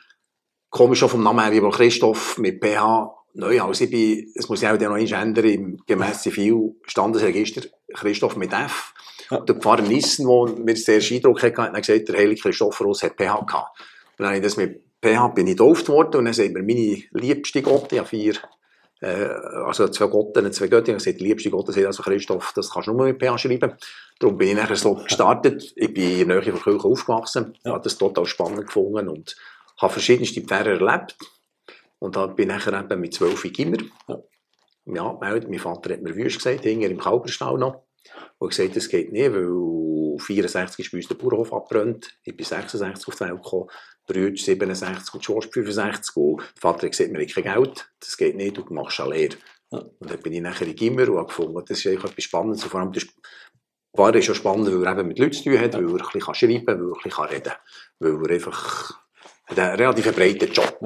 S3: komisch auch vom Namen her, weil Christoph mit PH neu als ich bin, es muss ich auch noch ändern, im gemäss Zivil Standesregister Christoph mit F. Der Pfarrer Nissen, der mir sehr Eindruck hatte, hat gesagt, der heilige Christophorus hat PH gehabt. Dann habe ich das mit PH bin ich getauft worden und dann sagt mir meine liebste Gott, ich habe vier äh, also zwei Gotten, zwei habe gesagt, die liebste Gott, sagt also Christoph, das kannst du nur mit PH schreiben. Darum bin ich nachher so gestartet. Ich bin in der Nähe von Kirche aufgewachsen,
S2: Ja.
S3: habe das total spannend gefunden und habe verschiedenste Pfarrer erlebt. Und dann bin ich nachher eben mit zwölf in Gimmer.
S2: Ja.
S3: Ja. Mein Vater hat mir wüst gesagt, hinger im Kalberstall noch. Und gesagt, das geht nicht, weil 64 ist bei uns der Bauernhof abbrennt. Ich bin 66 auf die Welt gekommen. Brüder 67 und Schorst 65. Und der Vater hat gesagt, wir haben kein Geld. Das geht nicht, du machst eine Lehre.
S2: Ja.
S3: Und dann bin ich nachher in Gimmer und gefunden, das ist eigentlich etwas Spannendes. Und vor allem, das ist ja spannend, weil er eben mit Leuten zu tun hat, weil er ein bisschen schreiben kann, weil er ein bisschen reden kann. Weil er einfach hat einen relativ breiten Job.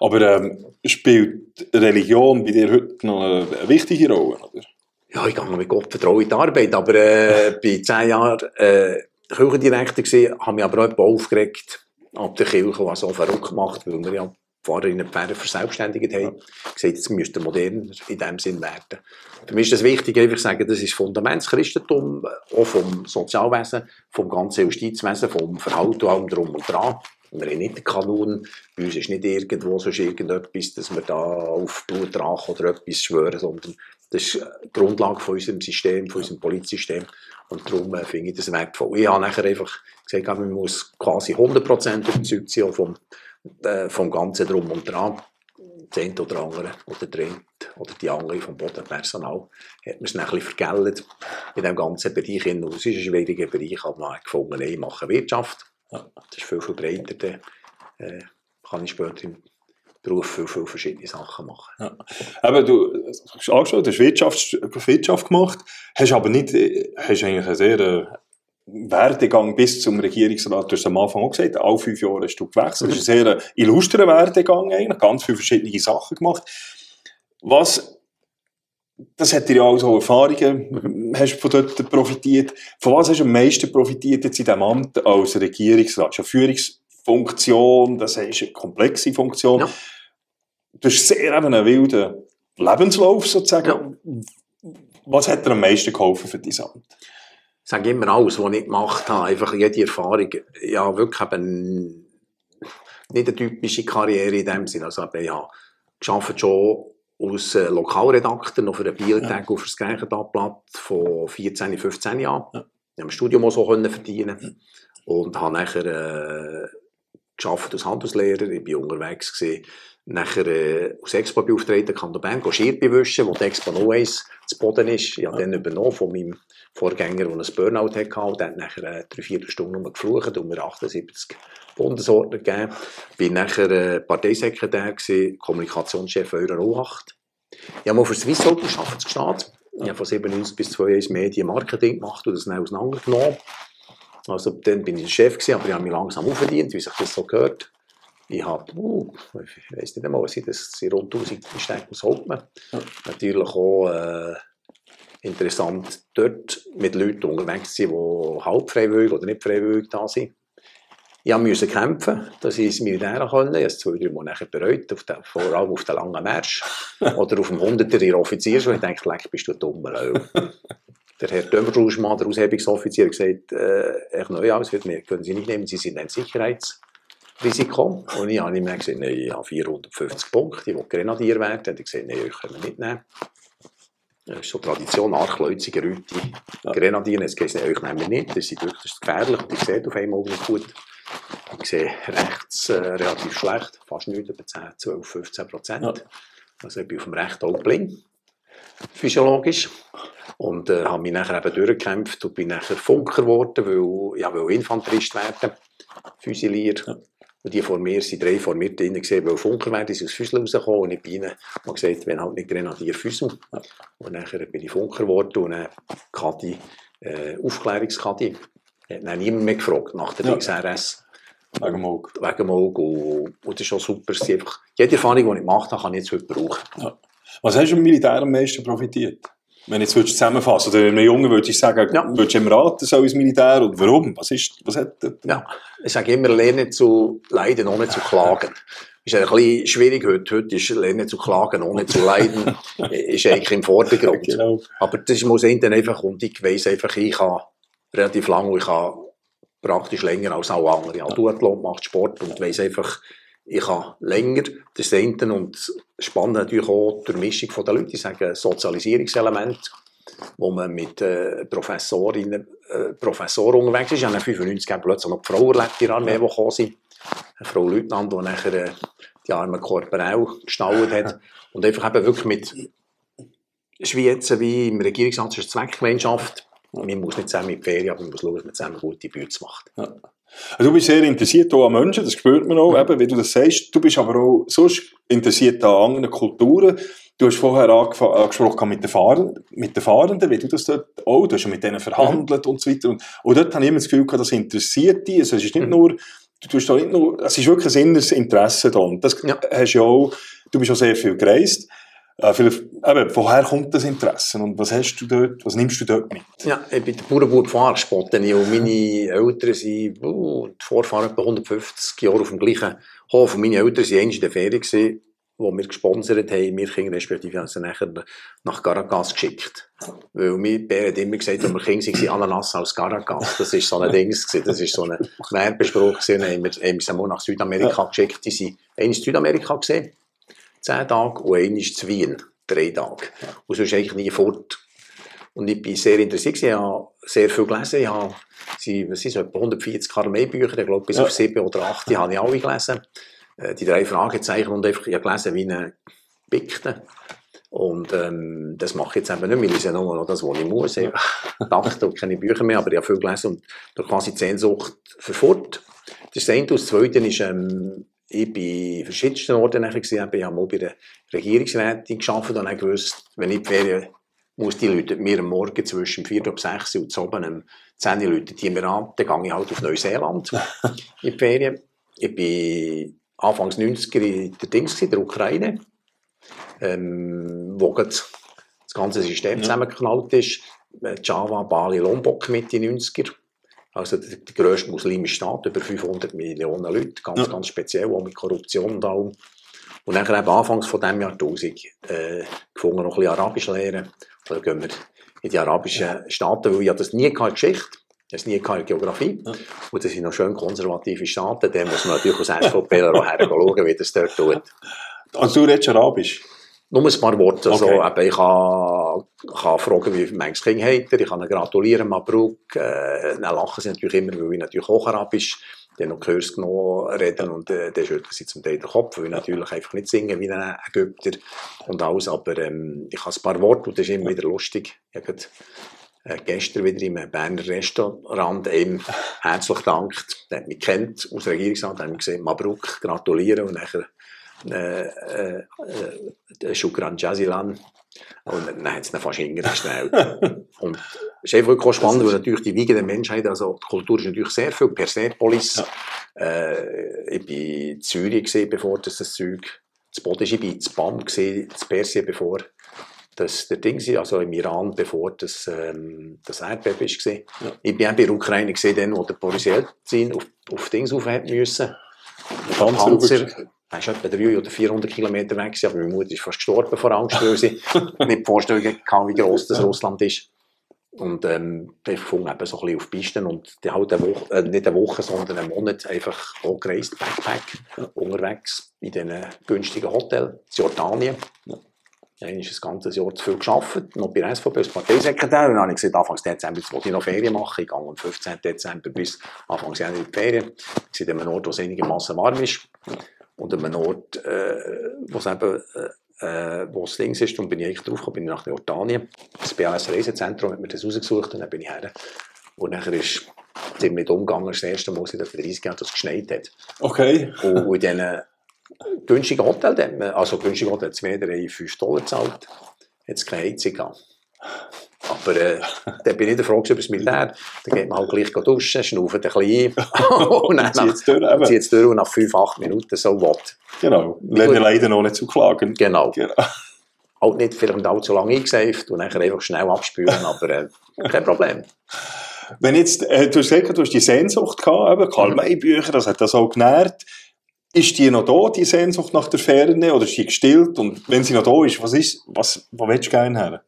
S2: Aber ähm, spielt Religion bei dir heute noch eine, wichtige Rolle? Oder?
S3: Ja, ich gehe mit Gott vertrauen in die Arbeit, aber äh, bei zehn Jahren äh, Kirchendirektor gewesen, habe mich aber auch etwas aufgeregt ab der Kirche, was so verrückt gemacht, weil wir ja Pfarrerinnen und Pfarrer verselbstständigt haben. gesagt, jetzt müsste moderner in dem Sinn werden. Für mich ist das wichtig, einfach sagen, das ist Fundament des Christentum, auch vom Sozialwesen, vom ganzen Justizwesen, vom Verhalten, allem drum und dran. Wir haben nicht den Kanon, bei uns ist nicht irgendwo sonst irgendetwas, dass wir da auf Blutrache oder etwas schwören, sondern das ist die Grundlage von unserem System, von unserem Polizsystem. Und darum äh, finde ich das wertvoll. Ich habe nachher einfach gesagt, man muss quasi 100% überzeugt sein vom, äh, vom Ganzen drum und dran. Das eine oder andere, oder der eine oder die andere vom Bodenpersonal, hat man es ein bisschen vergällt in diesem ganzen Bereich. hin. Und Es ist ein schwieriger Bereich, aber man hat gefunden, ich mache Wirtschaft. Das ist viel, viel breiter. Dann äh, kann ich später im Beruf viel, viel verschiedene Sachen machen.
S2: Eben, du hast angeschaut, hast Wirtschaft, Wirtschaft gemacht, hast aber nicht, äh, hast eigentlich einen sehr äh, Werdegang bis zum Regierungsrat. Du hast am Anfang auch gesagt, alle fünf Jahre hast du gewechselt. Das ist ein sehr illustrer Werdegang eigentlich, ganz viele verschiedene Sachen gemacht. Was, das hat dir ja auch so Erfahrungen, hast von dort profitiert. Von was hast du am meisten profitiert jetzt in diesem Amt als Regierungsrat? Schon Führungsfunktion, das ist eine komplexe Funktion.
S3: Ja.
S2: Du hast sehr eben einen wilden Lebenslauf sozusagen. Was hat dir am meisten geholfen für dein Amt?
S3: sage immer alles, was ich gemacht habe, einfach jede Erfahrung, ja, wirklich eben nicht eine typische Karriere in dem Sinne. Also, ich habe gearbeitet schon als äh, Lokalredakteur noch für den Biertag ja. auf das Greichentagblatt von 14, 15 Jahren. Ja. Ich habe im Studium auch so verdienen ja. und habe nachher äh, gearbeitet als Handelslehrer. Ich war unterwegs gewesen, nachher äh, als Expo-Beauftragter Kanton Bern, Schirr bewischen, wo die Expo No 1 zu Boden ist. Ich habe dann übernommen von meinem Vorgänger, der ein Burnout hatte. Und der hat nachher äh, drei, vier Stunden geflucht und mir 78 Bundesordner gegeben. Ich war nachher äh, Parteisekretär, gewesen, Kommunikationschef Eurer 08. Ich habe mal für Swiss Open gearbeitet. Ich habe von 97 bis 2001 Medien Marketing gemacht und das dann auseinandergenommen. Also dann bin ich der Chef gewesen, aber ich habe mich langsam aufverdient, wie sich das so gehört. Ich habe, uh, ich weiß nicht einmal, was ich, das sind rund 1000 Steine aus Hauptmann. Ja. Natürlich auch äh, interessant, dort mit Leuten unterwegs zu sein, die halb freiwillig oder nicht freiwillig da sind. Ich musste kämpfen, dass ich ins Militär konnte. Ich habe es zwei, drei Monate bereut, auf den, vor allem auf den langen Marsch. Oder auf dem 100er in Offiziersschule. Ich dachte, leck, bist du dumm, Der Herr Dömerruschmann, der Aushebungsoffizier, hat gesagt, äh, Herr Neuhaus, wir können Sie nicht nehmen, Sie sind ein Sicherheitsrisiko. Und ich habe ihm gesagt, nein, ich habe 450 Punkte, ich will Grenadier werden. Er hat gesagt, nein, ich kann nicht nehmen. Das ist so Tradition, Archleuziger, Rüti, ja. Grenadier. Jetzt gesagt, euch nehmen wir nicht, das ist wirklich gefährlich. Und ich sehe auf einmal nicht gut. Ich sehe rechts äh, relativ schlecht, fast nicht, etwa 10, 12, 15 Prozent. Ja. Also ich bin auf dem rechten Auge blind, physiologisch. Und äh, habe mich nachher eben durchgekämpft und bin nachher Funker geworden, weil ja, will Infanterist werden, Füsilier. Ja. Und die vor mir, sind drei vor mir drin gesehen, weil Funker werden, sind aus Füssel rausgekommen und ich bin ihnen und gesagt, wenn halt nicht Grenadier Füssel. Ja. Und nachher bin ich Funker geworden und dann Kadi, äh, Aufklärungskadi. Hat dann niemand mehr gefragt nach der ja. DXRS.
S2: Wegen Moog.
S3: Wegen Moog. Und, und das ist schon super. Einfach, jede Erfahrung, die ich gemacht habe, kann ich jetzt heute brauchen.
S2: Ja. Was hast du im Militär am meisten profitiert? Wenn ich jetzt zusammenfassen oder einem Jungen würde ich sagen, ja. würdest du ihm raten, so ins Militär und warum? Was ist, was hat
S3: Ja, ich sage immer, lernen zu leiden, ohne zu klagen. ist ein bisschen schwierig heute. Heute ist lernen zu klagen, ohne zu leiden, ist eigentlich im Vordergrund. genau. Aber das muss dann einfach, und ich weiss einfach, ich habe relativ lange, ich habe praktisch länger als alle anderen. Ich habe Duathlon macht Sport und weiss einfach, ich habe länger das Senten und spannend natürlich auch die Mischung der Leute. Ich sage Sozialisierungselement, wo man mit äh, Professorinnen, äh, Professoren unterwegs ist. Ich habe 95 plötzlich noch die Frau erlebt, die Armee, die gekommen sind. Eine Frau Leutnant, die nachher äh, die armen Korporell gestaltet hat. Und einfach eben wirklich mit, ist wie jetzt, wie im Regierungsamt, ist Zweckgemeinschaft, man muss nicht zusammen in die Ferien, aber man muss schauen, dass man zusammen gute Bühne macht. Ja.
S2: Also du bist sehr interessiert an Menschen, das spürt man auch, eben, wie du das sagst. Du bist aber auch sonst interessiert an anderen Kulturen. Du hast vorher angesprochen mit den, Fahrenden, mit den Fahrenden, wie du das dort auch, du hast mit denen verhandelt mhm. und so weiter. Und, und dort habe ich immer das Gefühl, das interessiert dich. Also es ist nicht mhm. nur, du tust da nicht nur, es ist wirklich ein inneres Interesse da. Und das ja. hast ja auch, du bist auch sehr viel gereist. Äh, vielleicht, eben, woher kommt das Interesse und was hast du dort, was nimmst du dort mit?
S3: Ja, ich bin der Bauernbub Fahrspotten und meine Eltern sind, uh, die Vorfahren etwa 150 Jahre auf dem gleichen Hof und meine Eltern waren in der Ferien gewesen, wo wir gesponsert haben, wir Kinder respektive haben sie nachher nach Caracas geschickt. Weil mein Bär hat immer gesagt, wenn wir Kinder waren, Ananas aus Caracas. Das war so ein Ding, das war so ein Werbespruch. Dann haben wir, haben wir sie mal nach Südamerika geschickt. Die sind in Südamerika gesehen zehn Tage und einer ist zu Wien, drei Tage. Und sonst eigentlich nie fort. Und ich bin sehr interessiert, ich habe sehr viel gelesen, ich habe, was sind etwa 140 Armeebücher, ich glaube bis ja. auf sieben oder acht, die habe ich alle gelesen. Äh, die drei Fragezeichen und einfach, ich habe gelesen wie eine Pikte. Und ähm, das mache ich jetzt eben nicht mehr, ich lese nur noch das, was ich muss. Ich dachte, ich keine Bücher mehr, aber ich habe viel gelesen und da quasi die Sehnsucht verfort. Das eine. das zweite ist, ähm, ich bin in verschiedensten Orten gewesen, ich habe mal bei der Regierungsrätin gearbeitet und habe gewusst, wenn ich die Ferien muss die Leute mir am Morgen zwischen 4 und 6 und oben um 10 Leute die mir an, dann gehe ich halt auf Neuseeland in die Ferien. Ich bin Anfangs 90er in der Dings, in der Ukraine, ähm, wo das ganze System ja. zusammengeknallt ist. Java, Bali, Lombok Mitte 90er. Also der, der grösste muslimische Staat, über 500 Millionen Leute, ganz, ja. ganz speziell, auch mit Korruption und allem. Und dann eben anfangs von diesem Jahrtausend äh, gefunden, noch ein bisschen Arabisch lernen. Da gehen wir in die arabischen Staaten, weil ich das nie in der Geschichte das nie in der Geografie. Ja. Und das sind noch schön konservative Staaten. Da muss man natürlich als SVP auch schauen, wie das dort tut.
S2: Also du redest Arabisch?
S3: Nur ein paar Worte. Also, okay. ich kann, kann fragen, wie manches Kind hat Ich kann ihnen gratulieren, Mabruk. Äh, dann lachen sie natürlich immer, weil ich natürlich auch Arabisch die noch Kurs genommen reden und äh, dann schütteln sie zum Teil den Kopf, weil ich natürlich einfach nicht singen wie ein Ägypter und alles, aber ähm, ich habe ein paar Worte und das ist immer wieder lustig. Habe äh, gestern wieder im Berner Restaurant ihm herzlich gedankt. Der hat mich kennt aus Regierungsrat, hat mich gesehen, Mabruk, gratulieren und nachher äh, äh, äh, Shukran Jazilan. Und dann hat es ihn fast hingestellt. und es ist einfach wirklich spannend, weil natürlich die Wiege der Menschheit, also die Kultur ist natürlich sehr viel Persepolis. Ja. Äh, ich war in Zürich, gewesen, bevor das, das Zeug zu Boden ist. Ich war in Bam, in Persien, bevor das der Ding war, also im Iran, bevor das, ähm, das Erdbeben war. Ja. Ich bin auch bei der Ukraine gesehen, dann, wo der Boris Jelzin auf, auf Dings auf müssen. Panzer, ist etwa 300 oder 400 Kilometer weg, aber meine Mutter ist fast gestorben vor Angst, weil sie nicht vorstellen kann, wie groß das Russland ist. Und ähm, ich gefunden, eben so ein bisschen auf Pisten und die halt eine Woche, äh, nicht eine Woche, sondern einen Monat einfach auch gereist, Backpack, unterwegs in diesen günstigen Hotels, in Jordanien. Ja. Dann ist das ganze Jahr zu viel gearbeitet, noch bei der SVP als Parteisekretär. Und dann habe ich gesagt, Anfang Dezember wollte ich noch Ferien machen. Ich gehe am 15. Dezember bis Anfang Januar in die Ferien. Ich bin an einem Ort, wo es einigermaßen warm ist. Und an einem Ort, äh, wo es eben äh, wo es links ist, und bin ich eigentlich draufgekommen, bin ich nach Jordanien. Das BAS Reisezentrum hat mir das rausgesucht und dann bin ich her. Und nachher ist ziemlich umgegangen, das erste Mal seit 30 Jahren, dass es geschneit hat.
S2: Okay.
S3: Und, und in diesen günstigen Hotel, also günstige Hotel, zwei, drei, fünf Dollar gezahlt, hat es keine Heizung gehabt. Aber äh, dann bin ich der Frage über das Militär. Dann geht man halt gleich duschen, schnauft ein bisschen ein. und dann zieht es durch, und nach 5, 8 Minuten so was.
S2: Genau. Lernen leider noch nicht zu klagen.
S3: Genau. genau. Halt nicht vielleicht allzu lange eingesaved und dann einfach schnell abspülen, aber äh, kein Problem.
S2: Wenn jetzt, äh, du hast gesagt, du hast die Sehnsucht gehabt, eben, Karl May Bücher, das hat das auch genährt. Ist die noch da, die Sehnsucht nach der Ferne, oder ist die gestillt? Und wenn sie noch da ist, was ist, was, wo willst du gerne her?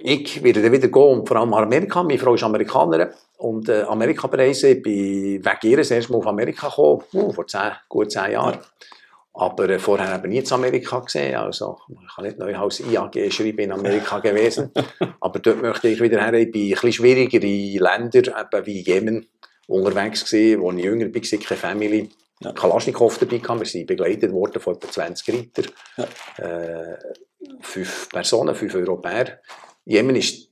S3: Ich werde wieder gehen, und vor allem Amerika. Meine Frau ist Amerikanerin und äh, Amerika bereisen. Ich bin wegen ihr das erste Mal auf Amerika gekommen, uh, vor zehn, gut zehn Jahren. Aber äh, vorher habe ich nie in Amerika gesehen. Also, ich habe nicht Neuhaus IAG schreiben in Amerika gewesen. Aber dort möchte ich wieder her. Ich bin ein bisschen schwierigere Länder, eben wie Jemen, unterwegs gewesen, wo ich jünger war, keine Family. Ja. Kalaschnikow dabei gehabt. Wir sind begleitet worden von etwa 20 Reiter. Ja. Äh, fünf Personen, fünf Europäer. Jemen ist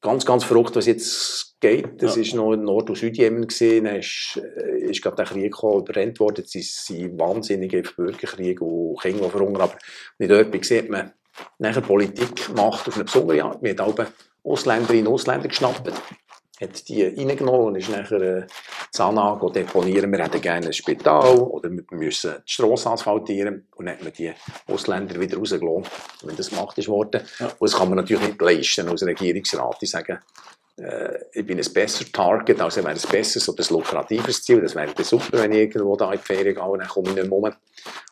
S3: ganz, ganz verrückt, was jetzt geht. Das war noch Nord- und Südjemen gesehen. Dann ist, äh, ist gerade der Krieg gekommen, überrennt worden. Es sind wahnsinnige Bürgerkriege und Kinder, die verhungern. Aber nicht dort sieht man nachher Politik macht auf eine besondere Art. Wir haben Ausländerinnen und Ausländer geschnappt hat die reingenommen und ist nachher äh, Zahnage deponieren. Wir hätten gerne ein Spital oder wir müssen die Strasse asphaltieren und dann hat man die Ausländer wieder rausgelassen, wenn das gemacht ist worden. Ja. Und das kann man natürlich nicht leisten als Regierungsrat. Ich sage, äh, ich bin ein besser Target, also wäre ein besseres oder ein lukratives Ziel. Das wäre super, wenn ich irgendwo da in die Ferien gehe und dann komme ich nicht mehr rum.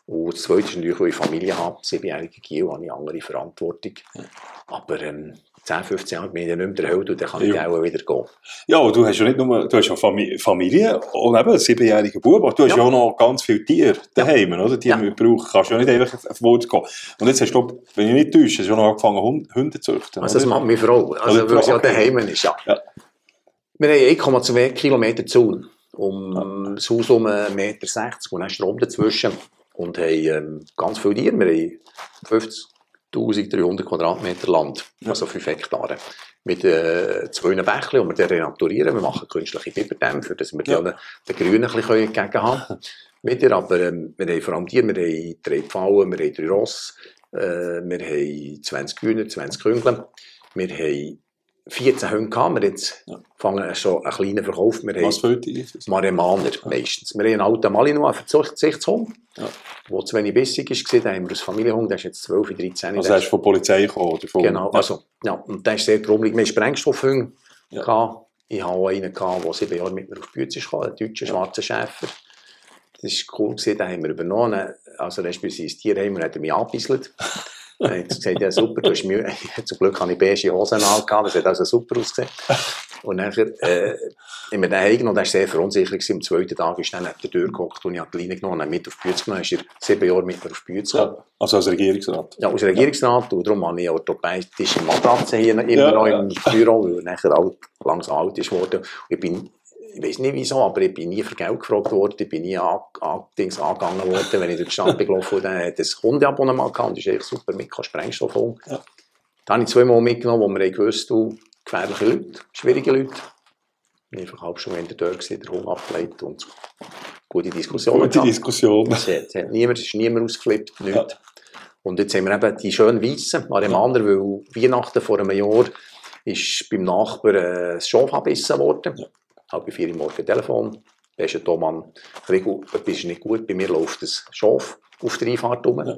S3: Und das Zweite ist natürlich, weil ich Familie habe, siebenjährige Kiel, habe ich andere Verantwortung. Ja. Aber ähm, 10, 15 Jahre bin ich nicht mehr der Held und dann kann ich ja. auch wieder gehen.
S2: Ja, aber du hast ja nicht nur, du hast ja Familie und eben einen siebenjährigen Bub, aber du hast ja auch noch ganz viele Tiere daheim, ja. oder? Die ja. man braucht, kannst du ja nicht einfach auf Wald gehen. Und jetzt hast du, wenn ich nicht täusche, hast du noch angefangen Hunde zu züchten.
S3: Also das macht meine Frau, also, weil sie ja daheim ist, ja. ja. Wir haben 1,2 Kilometer Zaun, um das Haus um 1,60 Meter und dann Strom dazwischen und haben ähm, ganz viele Tiere, wir haben 50 1300 Quadratmeter Land, also 5 Hektare. Mit äh, zwei Bächen, die wir dann renaturieren. Wir machen künstliche Biberdämme, dass wir ja. den, den Grünen ein bisschen entgegenhaben können. Wieder, aber ähm, wir haben vor allem Tiere, wir haben drei Pfauen, wir haben drei Ross, äh, wir haben 20 Hühner, 20 Küngel, wir haben 14 Hunde gehabt, wir jetzt ja. fangen schon einen kleinen Verkauf. Wir
S2: Was für Hunde
S3: Maremaner ja. meistens. Wir haben einen alten Malinois, einen Verzichtshund, ja. der zu wenig bissig war. Den haben wir als Familienhund, der ist jetzt 12, 13.
S2: Also er ist von der Polizei gekommen? Oder von,
S3: genau, ja. also, ja, und der ist sehr grummelig. Wir hatten Sprengstoffhunde. Ja. Ich hatte auch einen, der sieben Jahre mit mir auf die Bühne kam, einen deutschen schwarzen Schäfer. Das war cool, den haben wir übernommen. Also respektive das Tierheim hat mich angebisselt. Hat sie gesagt, ja super, du hast Mühe. Zum Glück habe ich beige Hosen angehabt, das hat also super ausgesehen. Und dann äh, wir den heimgenommen und er war sehr verunsichert. Am zweiten Tag ist er dann neben der Tür geguckt und ich habe die Leine genommen und mit auf die Bühne genommen. Er sieben Jahre mit mir auf die gekommen.
S2: Ja. Also als Regierungsrat.
S3: Ja, als Regierungsrat und darum habe ich orthopädische Matratze hier immer
S2: Ja,
S3: noch
S2: ja.
S3: im Büro, weil er nachher alt, langsam alt ist worden. Und ich bin, ich weiß nicht wieso, aber ich bin nie für Geld gefragt worden, ich bin nie an, an, Dings angegangen worden, wenn ich durch die Stadt bin gelaufen bin, dann hat ein Hundeabonnement gehabt und das ist echt super mit Sprengstoff holen.
S2: Ja.
S3: Da habe ich zweimal mitgenommen, wo wir haben gewusst du, gefährliche Leute, schwierige Leute. Ich war einfach halb schon in der Tür, der Hund abgelegt und gute Diskussionen
S2: Gute
S3: gehabt.
S2: Diskussion.
S3: Es hat, es hat niemand, es ist niemand ausgeflippt, nichts. Und jetzt haben wir eben die schönen Weissen, Maremaner, weil Weihnachten vor einem Jahr ist beim Nachbarn äh, das Schaf abgebissen worden.
S2: Ja.
S3: Halb vier Uhr morgen Telefon. Beste Thomann, Rigo, etwas ist nicht gut, bei mir läuft das Schaf auf der Einfahrt rum.
S2: Ja.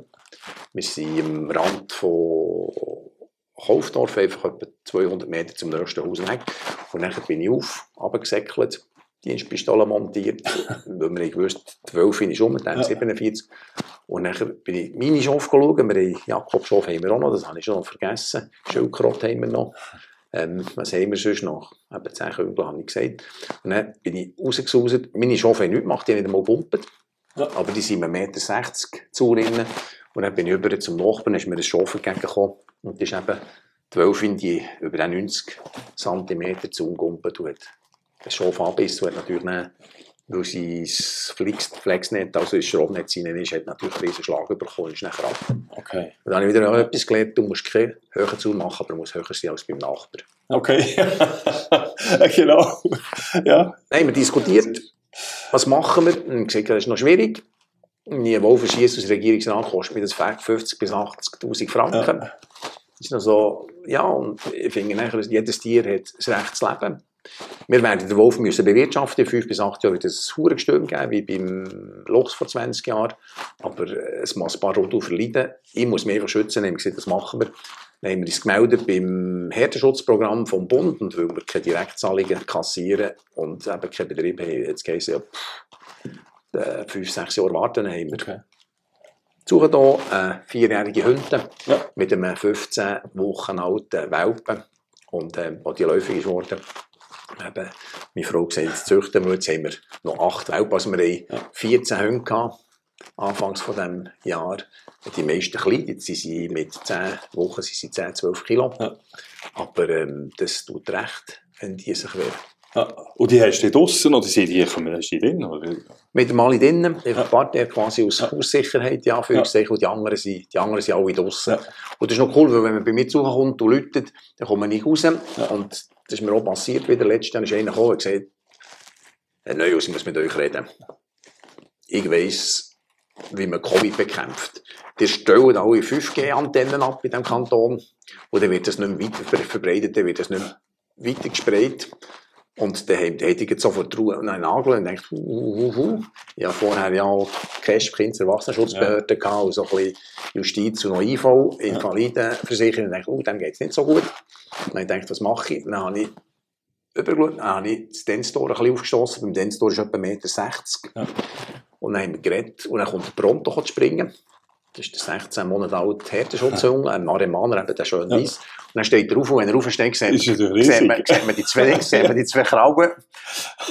S3: Wir sind am Rand von Kaufdorf, einfach etwa 200 Meter zum nächsten Haus weg. Und dann bin ich auf, runtergesäckelt, Dienstpistole montiert, weil wir gewusst, 12 ist um, dann
S2: Ja.
S3: 47. Und dann bin ich meine Schafe schauen. Wir haben Jakobshof haben wir auch noch, das habe ich schon noch vergessen. Schildkrott haben wir noch. Ähm, was haben wir sonst noch? Eben 10 Küngel, habe ich gesagt. Und dann bin ich rausgesucht. Meine Schafe haben nichts gemacht, die haben nicht einmal gepumpt.
S2: Ja.
S3: Aber die sind 1,60 Meter zu rinnen. Und dann bin ich über zum Nachbarn, ist mir ein Schaf entgegengekommen. Und das ist eben 12 in die über den 90 cm zu umgumpelt. Und hat ein Schaf und hat natürlich weil sein Flex, Flexnet, also das Stromnetz hinein ist, hat natürlich einen Schlag bekommen und ist nachher ab.
S2: Okay.
S3: Und dann habe ich wieder etwas gelernt, du musst keine höher zu machen, aber du musst höher sein als beim Nachbarn.
S2: Okay. genau. Ja.
S3: Nein, wir diskutiert, was machen wir? Und gesagt, das ist noch schwierig. Nie Wolfenschieß als Regierungsrat kostet mir das 50 bis 80'000 Franken.
S2: Ja.
S3: Das ist noch so, ja, und ich finde nachher, jedes Tier hat das Recht zu leben. Wir werden den Wolf müssen bewirtschaften. In fünf bis acht Jahren wird es ein Hurensturm geben, wie beim Luchs vor 20 Jahren. Aber äh, es muss ein paar Rotu verleiden. Ich muss mich einfach schützen. Wir gesagt, das machen wir. Dann haben wir uns gemeldet beim Härtenschutzprogramm vom Bund. Und weil wir keine Direktzahlungen kassieren und eben kein Betrieb haben, jetzt geheißen, ja, pff, äh, fünf, sechs Jahre warten, haben wir
S2: Okay.
S3: suchen hier eine vierjährige Hunde
S2: Ja.
S3: mit einem 15 Wochen alten Welpen. Und als die läufig ist worden, eben, meine Frau gesagt, jetzt züchten wir, jetzt haben wir noch acht Welpen. Also wir haben
S2: Ja.
S3: 14 Hunde gehabt, anfangs von diesem Jahr. Die meisten klein, jetzt sind sie mit 10 Wochen sind sie 10, 12 Kilo.
S2: Ja.
S3: Aber ähm, das tut recht, wenn die sich wehren.
S2: Ja. Und die hast du draussen oder sind die, kommen hast du drin? Oder?
S3: Mit dem alle drinnen, einfach
S2: Ja.
S3: ein paar der quasi aus
S2: Ja.
S3: Haussicherheit, ja, für
S2: Ja.
S3: ja. und die anderen sind, die anderen sind alle draussen.
S2: Ja.
S3: Und das ist noch cool, weil wenn man bei mir zukommt und läutet, dann man nicht raus. Und das ist mir auch passiert wieder. Letztes Jahr ist einer gekommen und gesagt, Herr Neuhaus, ich muss mit euch reden. Ich weiss, wie man Covid bekämpft. Die stellen alle 5G-Antennen ab in diesem Kanton und dann wird das nicht mehr weiter ver- verbreitet, dann wird das nicht mehr weiter gesprayt. Und dann hätte ich jetzt sofort einen Nagel und denkt, hu, hu, hu. Ich habe vorher ja auch Cash, Kinder, Erwachsenenschutzbehörde gehabt und so ein bisschen Justiz und noch IV, Invalidenversicherung. Und dachte, oh, dem geht es nicht so gut. Und dann ich, was mache ich? Dann habe ich übergeschaut, dann habe ich das Dance-Tor ein bisschen aufgestossen. Beim Dance-Tor ist etwa 1,60 Meter.
S2: Ja.
S3: Und dann haben wir geredet und dann kommt der Pronto zu springen. Das ist der 16 Monate alte Härtenschutzhunde, ein Maremaner, eben der schön
S2: Ja.
S3: weiss. Und dann steht er auf und wenn er aufsteht, sieht, sieht, man, sieht man die zwei, sieht man die zwei Kraugen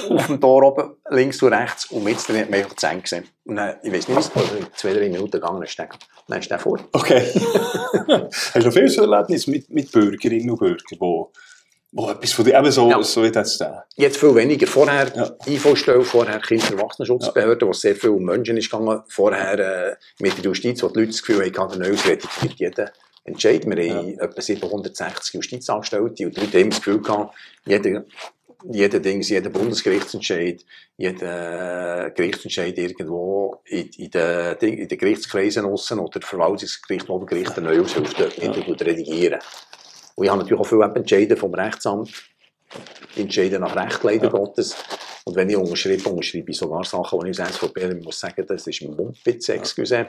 S3: auf dem Tor oben, links und rechts. Und jetzt hat man einfach die Zähne gesehen. Und dann, ich weiß nicht, was in zwei, drei Minuten gegangen ist. Dann ist der vor.
S2: Okay. hast du noch viel so Erlebnis mit, mit Bürgerinnen und Bürgern, wo, wo etwas von eben so,
S3: Ja.
S2: so wie das da.
S3: Jetzt viel weniger. Vorher
S2: Ja.
S3: IV-Stelle, vorher Kinder- und Erwachsenenschutzbehörde, wo es sehr viel um Menschen ist gegangen. Vorher äh, mit der Justiz, wo die Leute das Gefühl hatten, der Neusrettung gibt jeden Entscheid. Wir haben etwa 760 Justizangestellte und die Leute haben das Gefühl gehabt, jeder, jeder Dings, jeder Bundesgerichtsentscheid, jeder Gerichtsentscheid irgendwo in, in, den, in den Gerichtskreisen aussen oder Verwaltungsgericht, Obergericht, der Neuaushilfe dort
S2: Ja.
S3: redigieren. Und ich habe natürlich auch viele Entscheide vom Rechtsamt entscheiden nach Recht, leider
S2: Ja.
S3: Gottes. Und wenn ich unterschreibe, unterschreibe ich sogar Sachen, die ich als SVP muss sagen, das ist ein Mumpitz, excuse,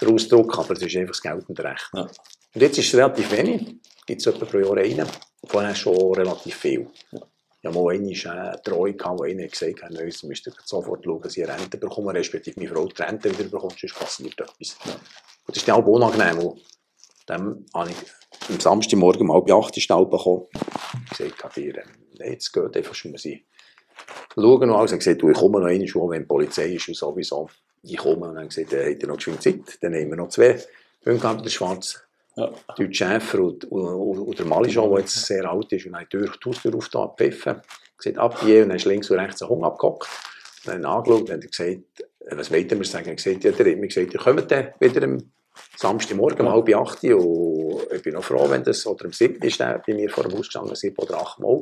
S3: der Ausdruck, aber das ist einfach das geltende Recht.
S2: Ja.
S3: Und jetzt ist es relativ wenig, gibt es etwa pro Jahr einen, vorher schon relativ viel. Ich habe mal eine Treu gehabt, wo einer gesagt hat, «Nein, Sie müssten sofort schauen, dass Sie eine Rente bekommen, respektive meine Frau die Rente wieder bekommt, sonst passiert etwas. Und das ist dann auch unangenehm. Und Dann habe ich am Samstagmorgen um halb acht Staub bekommen. Ich gesagt, äh, nee, jetzt geht einfach schon mal sein. Schauen noch alles. Er gesagt, du, ich komme noch eine Schuhe, wenn die Polizei ist und sowieso. Ich komme und dann gesagt, noch geschwind Zeit? Dann nehmen wir noch zwei. Fünf der Schwarz.
S1: Ja.
S3: Schäfer und, und, und der Malischon, der jetzt sehr alt ist, und die Tür, die Haustür aufgetan, gepfiffen. Gesagt, ab hier, und dann ist links und rechts ein Hund abgehockt. Dann angeschaut und hat gesagt, äh, was wollt ihr mir sagen? Er gesagt, ja, der hat mir gesagt, ihr kommt dann wieder am Samstagmorgen um halb acht Uhr und ich bin noch froh, wenn das, oder am 7. ist der bei mir vor dem Haus gestanden, sieben oder acht Mal.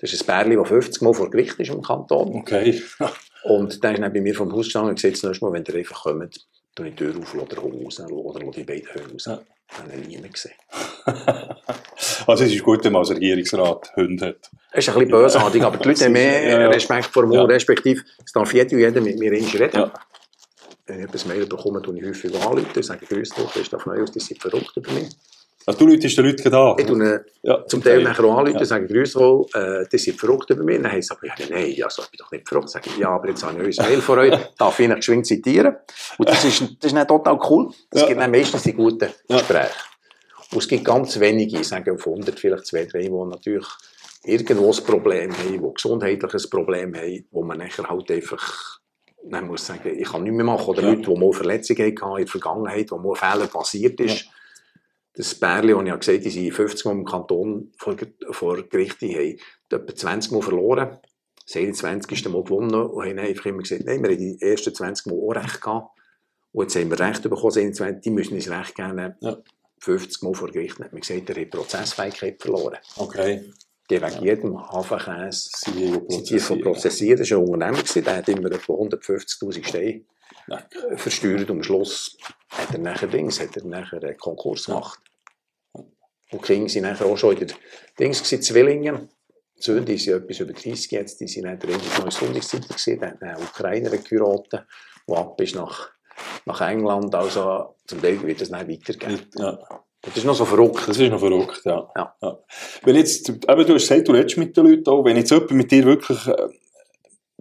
S3: Das ist ein Bärli, das 50 Mal vor Gericht ist im Kanton.
S1: Okay.
S3: Und der ist dann bei mir vom Haus gestanden und gesagt, das nächste Mal, wenn ihr einfach kommt, tue ich die Tür auf, Hund raus oder die beiden Hunde raus.
S1: Ja.
S3: Dann habe ich niemand gesehen.
S1: also es ist gut, wenn man als Regierungsrat Hunde hat.
S3: Das ist ein bisschen bösartig, aber die Leute haben mehr. Respekt vor mir,
S1: Ja.
S3: respektive, es darf jeder und jeder mit mir reden.
S1: Ja.
S3: Wenn ich etwas Mail bekomme, tue ich häufig anrufen, sage Grüß dich, Christoph Neuhaus, die sind verrückt über mich.
S1: Also du läutest den Leuten da.
S3: Ich tue
S1: Ja,
S3: zum Teil nachher auch anrufen,
S1: Ja.
S3: sage Grüß wohl, äh, die sind verrückt über mich. Dann es aber, ja, nein, also, ich bin doch nicht verrückt. Sage ich, ja, aber jetzt habe ich ein Mail von euch, darf ich geschwind zitieren. Und das ist, das ist dann total cool. Es
S1: Ja.
S3: gibt dann meistens die guten. Gespräche. Und es gibt ganz wenige, ich sage auf 100, vielleicht zwei, drei, die natürlich irgendwo ein Problem haben, die gesundheitliches Problem haben, wo man nachher halt einfach dann muss sagen, ich kann nichts mehr machen. Oder
S1: Ja.
S3: Leute, die mal Verletzungen hatten in der Vergangenheit, wo mal Fehler passiert ist. Das Bärli, das ich ja gesagt habe, die sind 50 Mal im Kanton vor, vor Gericht, die haben etwa 20 Mal verloren. Das 21. Mal gewonnen und haben einfach immer gesagt, nein, wir haben die ersten 20 Mal auch recht gehabt. Und jetzt haben wir Recht bekommen, das 21, die müssen uns Recht geben.
S1: Ja.
S3: 50 Mal vor Gericht hat man gesagt, er hat Prozessfähigkeit verloren.
S1: Okay.
S3: Die wegen jedem Hafenkäse sind die von prozessiert. Das war ein Unternehmer, der hat immer etwa 150'000 Steine versteuert. Und am Schluss hat er nachher Dings, hat er nachher einen Konkurs gemacht. Und die Kinder waren nachher auch schon in der Dings, gewesen. Die Söhne, die sind etwas über 30 jetzt, die sind nachher in der neuen Sonntagszeitung gewesen, hat einen Ukrainer geheiratet, der ab ist nach, nach England. Also zum Teil wird das dann weitergehen.
S1: Ja.
S3: Das ist noch so verrückt.
S1: Das ist noch verrückt, ja.
S3: Ja.
S1: Wenn jetzt, eben, du hast gesagt, du redest mit den Leuten auch, wenn jetzt jemand mit dir wirklich äh,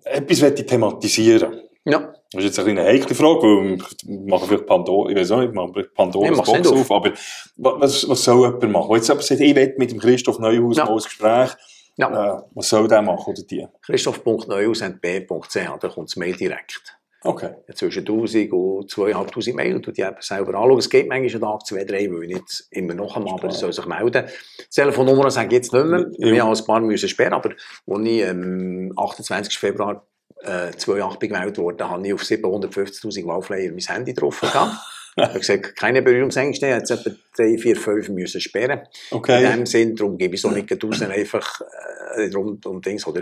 S1: etwas möchte thematisieren
S3: Ja.
S1: Das ist jetzt eine kleine heikle Frage, weil wir machen vielleicht Pandora, ich weiß auch nicht, wir machen vielleicht Pandoras
S3: Nee, mach's
S1: Box auf.
S3: auf.
S1: aber wa- was, was soll jemand machen? Jetzt jemand sagt, ich will mit dem Christoph Neuhaus
S3: Ja.
S1: mal ein Gespräch,
S3: Ja.
S1: äh, was soll der machen oder die?
S3: Christoph.neuhaus.b.ch, da kommt das Mail direkt.
S1: Okay.
S3: zwischen 1000 und 2500 Mail und die eben selber anschauen. Es geht manchmal einen Tag, zwei, drei, weil ich nicht immer noch einmal, aber soll sich melden. Die Telefonnummer sage ich jetzt nicht mehr,
S1: Ja.
S3: wir haben ein paar müssen sperren, aber als ich am 28. Februar äh, 2008 gewählt wurde, habe ich auf 750'000 Wahlflyer mein Handy drauf gehabt. Ich habe gesagt, keine Berührungsängste, jetzt etwa 3, 4, 5 müssen sperren. In
S1: Okay.
S3: dem Sinn, darum gebe ich so nicht raus, einfach äh, drum, um Dings, oder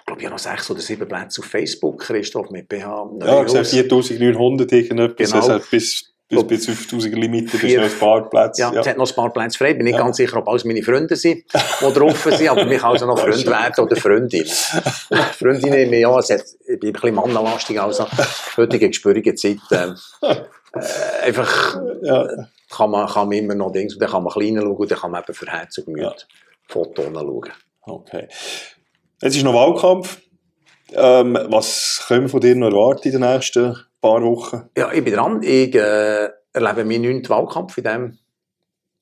S3: ich glaube, ich habe noch sechs oder sieben Plätze auf Facebook, Christoph mit BH.
S1: Ja,
S3: Neuhaus.
S1: gesagt 4900 irgendetwas,
S3: Genau.
S1: also bis, bis, bis 5000 Limite, bis noch ein paar Plätze.
S3: Ja, es hat noch ein paar Plätze frei. Bin nicht
S1: Ja.
S3: ganz sicher, ob alles meine Freunde sind, die drauf sind, aber mich also noch Freund werden oder Freundin. Freundinnen, ja, es hat, ich bin ein bisschen mannenlastig, also heutige gespürige Zeit. ähm, äh, einfach
S1: Ja.
S3: kann man, kann man immer noch Dings, und dann kann man klein schauen und dann kann man eben für Herz und Gemüt
S1: Ja.
S3: Fotos schauen.
S1: Okay. Jetzt ist noch Wahlkampf. Ähm, was können wir von dir noch erwarten in den nächsten paar Wochen?
S3: Ja, ich bin dran. Ich äh, erlebe meinen neunten Wahlkampf in, dem,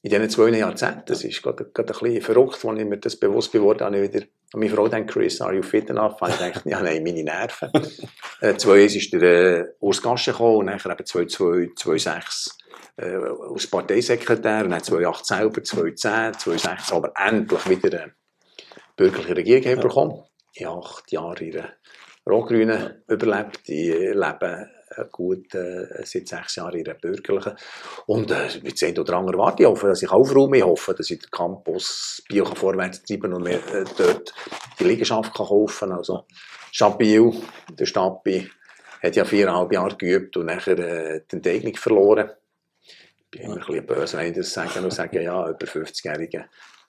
S3: in diesen zwei Jahrzehnten. Das ist gerade, gerade ein bisschen verrückt, als ich mir das bewusst geworden habe. Ich wieder an meine Frau gedacht, Chris, are you fit enough? Und ich dachte, ja, nein, meine Nerven. äh, 2001 ist der äh, Urs Gasche gekommen und dann eben 2002, 2006 äh, als Parteisekretär und dann 2008 selber, 2010, 2016 aber endlich wieder eine bürgerliche Regierung ja. bekommen. Habe acht Jahre in der Rot-Grünen überlebt. Ich lebe gut äh, seit sechs Jahren in der bürgerlichen. Und äh, mit zehn oder andere warte ich hoffe, dass ich aufräume. Ich hoffe, dass ich den Campus Bio kann vorwärts treiben und mir äh, dort die Liegenschaft kann kaufen Also Stadt Biel, der Stadtbi, hat ja viereinhalb Jahre geübt und nachher äh, die Enteignung verloren. Ich bin immer ein bisschen böse, wenn ich das sage und sage, ja, über 50-jährige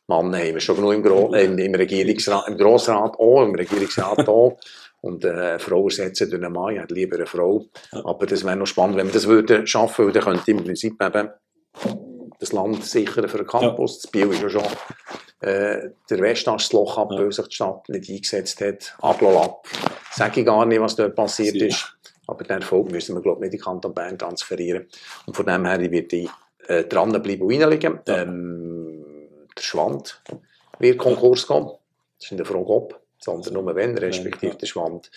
S3: Mann haben wir schon genug im, Gro äh, im, im Regierungsrat, im Grossrat auch, im Regierungsrat auch. Und äh, eine Frau ersetzen durch einen Mann, ich hätte lieber eine Frau. Aber das wäre noch spannend, wenn wir das würden schaffen, weil dann könnte im Prinzip eben das Land sichern für den Campus. Das Biel ist ja schon äh, der Westastloch ab, weil sich die Stadt nicht eingesetzt hat. Aglo-Lab, sage ich gar nicht, was dort passiert
S1: Sie-
S3: ist. Aber den Erfolg müssen wir, glaube ich, nicht in Kanton Bern transferieren. Und von dem her wird ich äh, dranbleiben und reinlegen.
S1: Ja.
S3: Ähm, der Schwand wird Konkurs gehen. Das ist in der Frage ob, sondern nur wenn, respektive der Schwand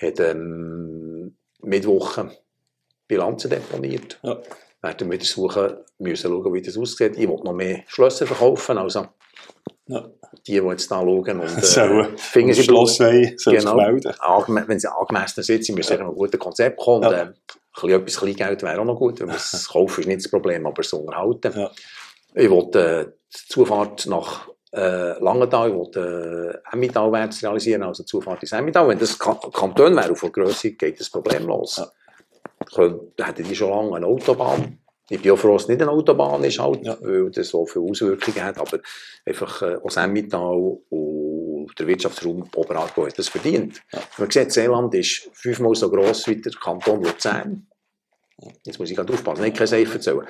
S3: hat ähm, Mittwoch Bilanzen deponiert.
S1: Ja.
S3: Werden wieder suchen, müssen schauen, wie das aussieht. Ich will noch mehr Schlösser verkaufen, also
S1: Ja.
S3: die, die jetzt da schauen und
S2: So,
S3: äh,
S2: Schloss wollen,
S3: Genau.
S2: melden.
S3: Angeme- wenn sie angemessen müssen sie ja. ein gutes Konzept kommen.
S1: Ja.
S3: Und, äh, ein bisschen etwas Kleingeld wäre auch noch gut. Das Kaufen ist nicht das Problem, aber das Unterhalten.
S1: Ja.
S3: Ich wollte äh, die Zufahrt nach äh, Langenthal, ich wollte äh, Emmentalwärts realisieren, also die Zufahrt ins Emmental. Wenn das Ka Kanton wäre, der Grösse geht das Problem los.
S1: Ja.
S3: Dann hätten die schon lange eine Autobahn. Ich bin auch froh, dass es nicht eine Autobahn ist, halt,
S1: Ja.
S3: weil das so viele Auswirkungen hat. Aber einfach äh, aus Emmental und der Wirtschaftsraum Oberaargau hat das verdient. Man sieht, Seeland ist fünfmal so gross wie der Kanton Luzern. Jetzt muss ich gerade aufpassen, nicht kein Safe erzählen.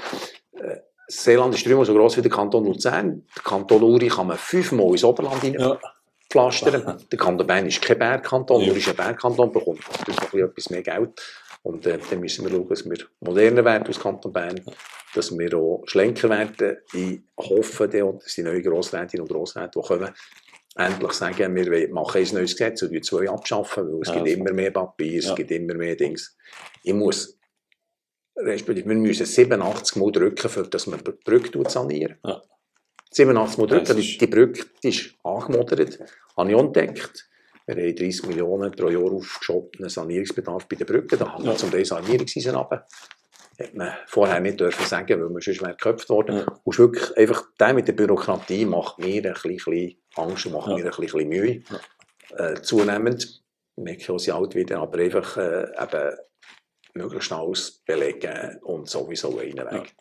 S3: Äh, Seeland ist dreimal so gross wie der Kanton Luzern. Der Kanton Uri kann man fünfmal ins Oberland rein
S1: Ja.
S3: Der Kanton Bern ist kein Bergkanton,
S1: Ja.
S3: Uri ist ein Bergkanton, bekommt natürlich noch ein bisschen etwas mehr Geld. Und äh, dann müssen wir schauen, dass wir moderner werden als Kanton Bern, dass wir auch schlanker werden. Ich hoffe, dass die neuen Grossrätinnen und Grossräte, die kommen, endlich sagen, wir machen ein neues Gesetz und wir zwei abschaffen, weil es
S1: Ja,
S3: gibt immer mehr Papier, es
S1: Ja.
S3: gibt immer mehr Dings. Ich muss, respektive, wir müssen 87 Mal drücken, für dass wir die Brücke sanieren.
S1: Ja.
S3: 87 Mal drücken, die,
S1: ist-
S3: die Brücke die ist angemodert, habe ich entdeckt. Wir haben 30 Millionen pro Jahr aufgeschobenen Sanierungsbedarf bei den Brücken. Da haben wir
S1: Ja.
S3: zum Teil Sanierungseisen runter. Hätte man vorher nicht dürfen sagen, weil man sonst wäre geköpft worden.
S1: Ja.
S3: Und wirklich einfach, der mit der Bürokratie macht mir ein bisschen Angst und macht
S1: Ja.
S3: mir ein bisschen Mühe. Äh, zunehmend, ich merke auch, sie alt wieder, aber einfach äh, eben möglichst alles belegen und sowieso einen Weg.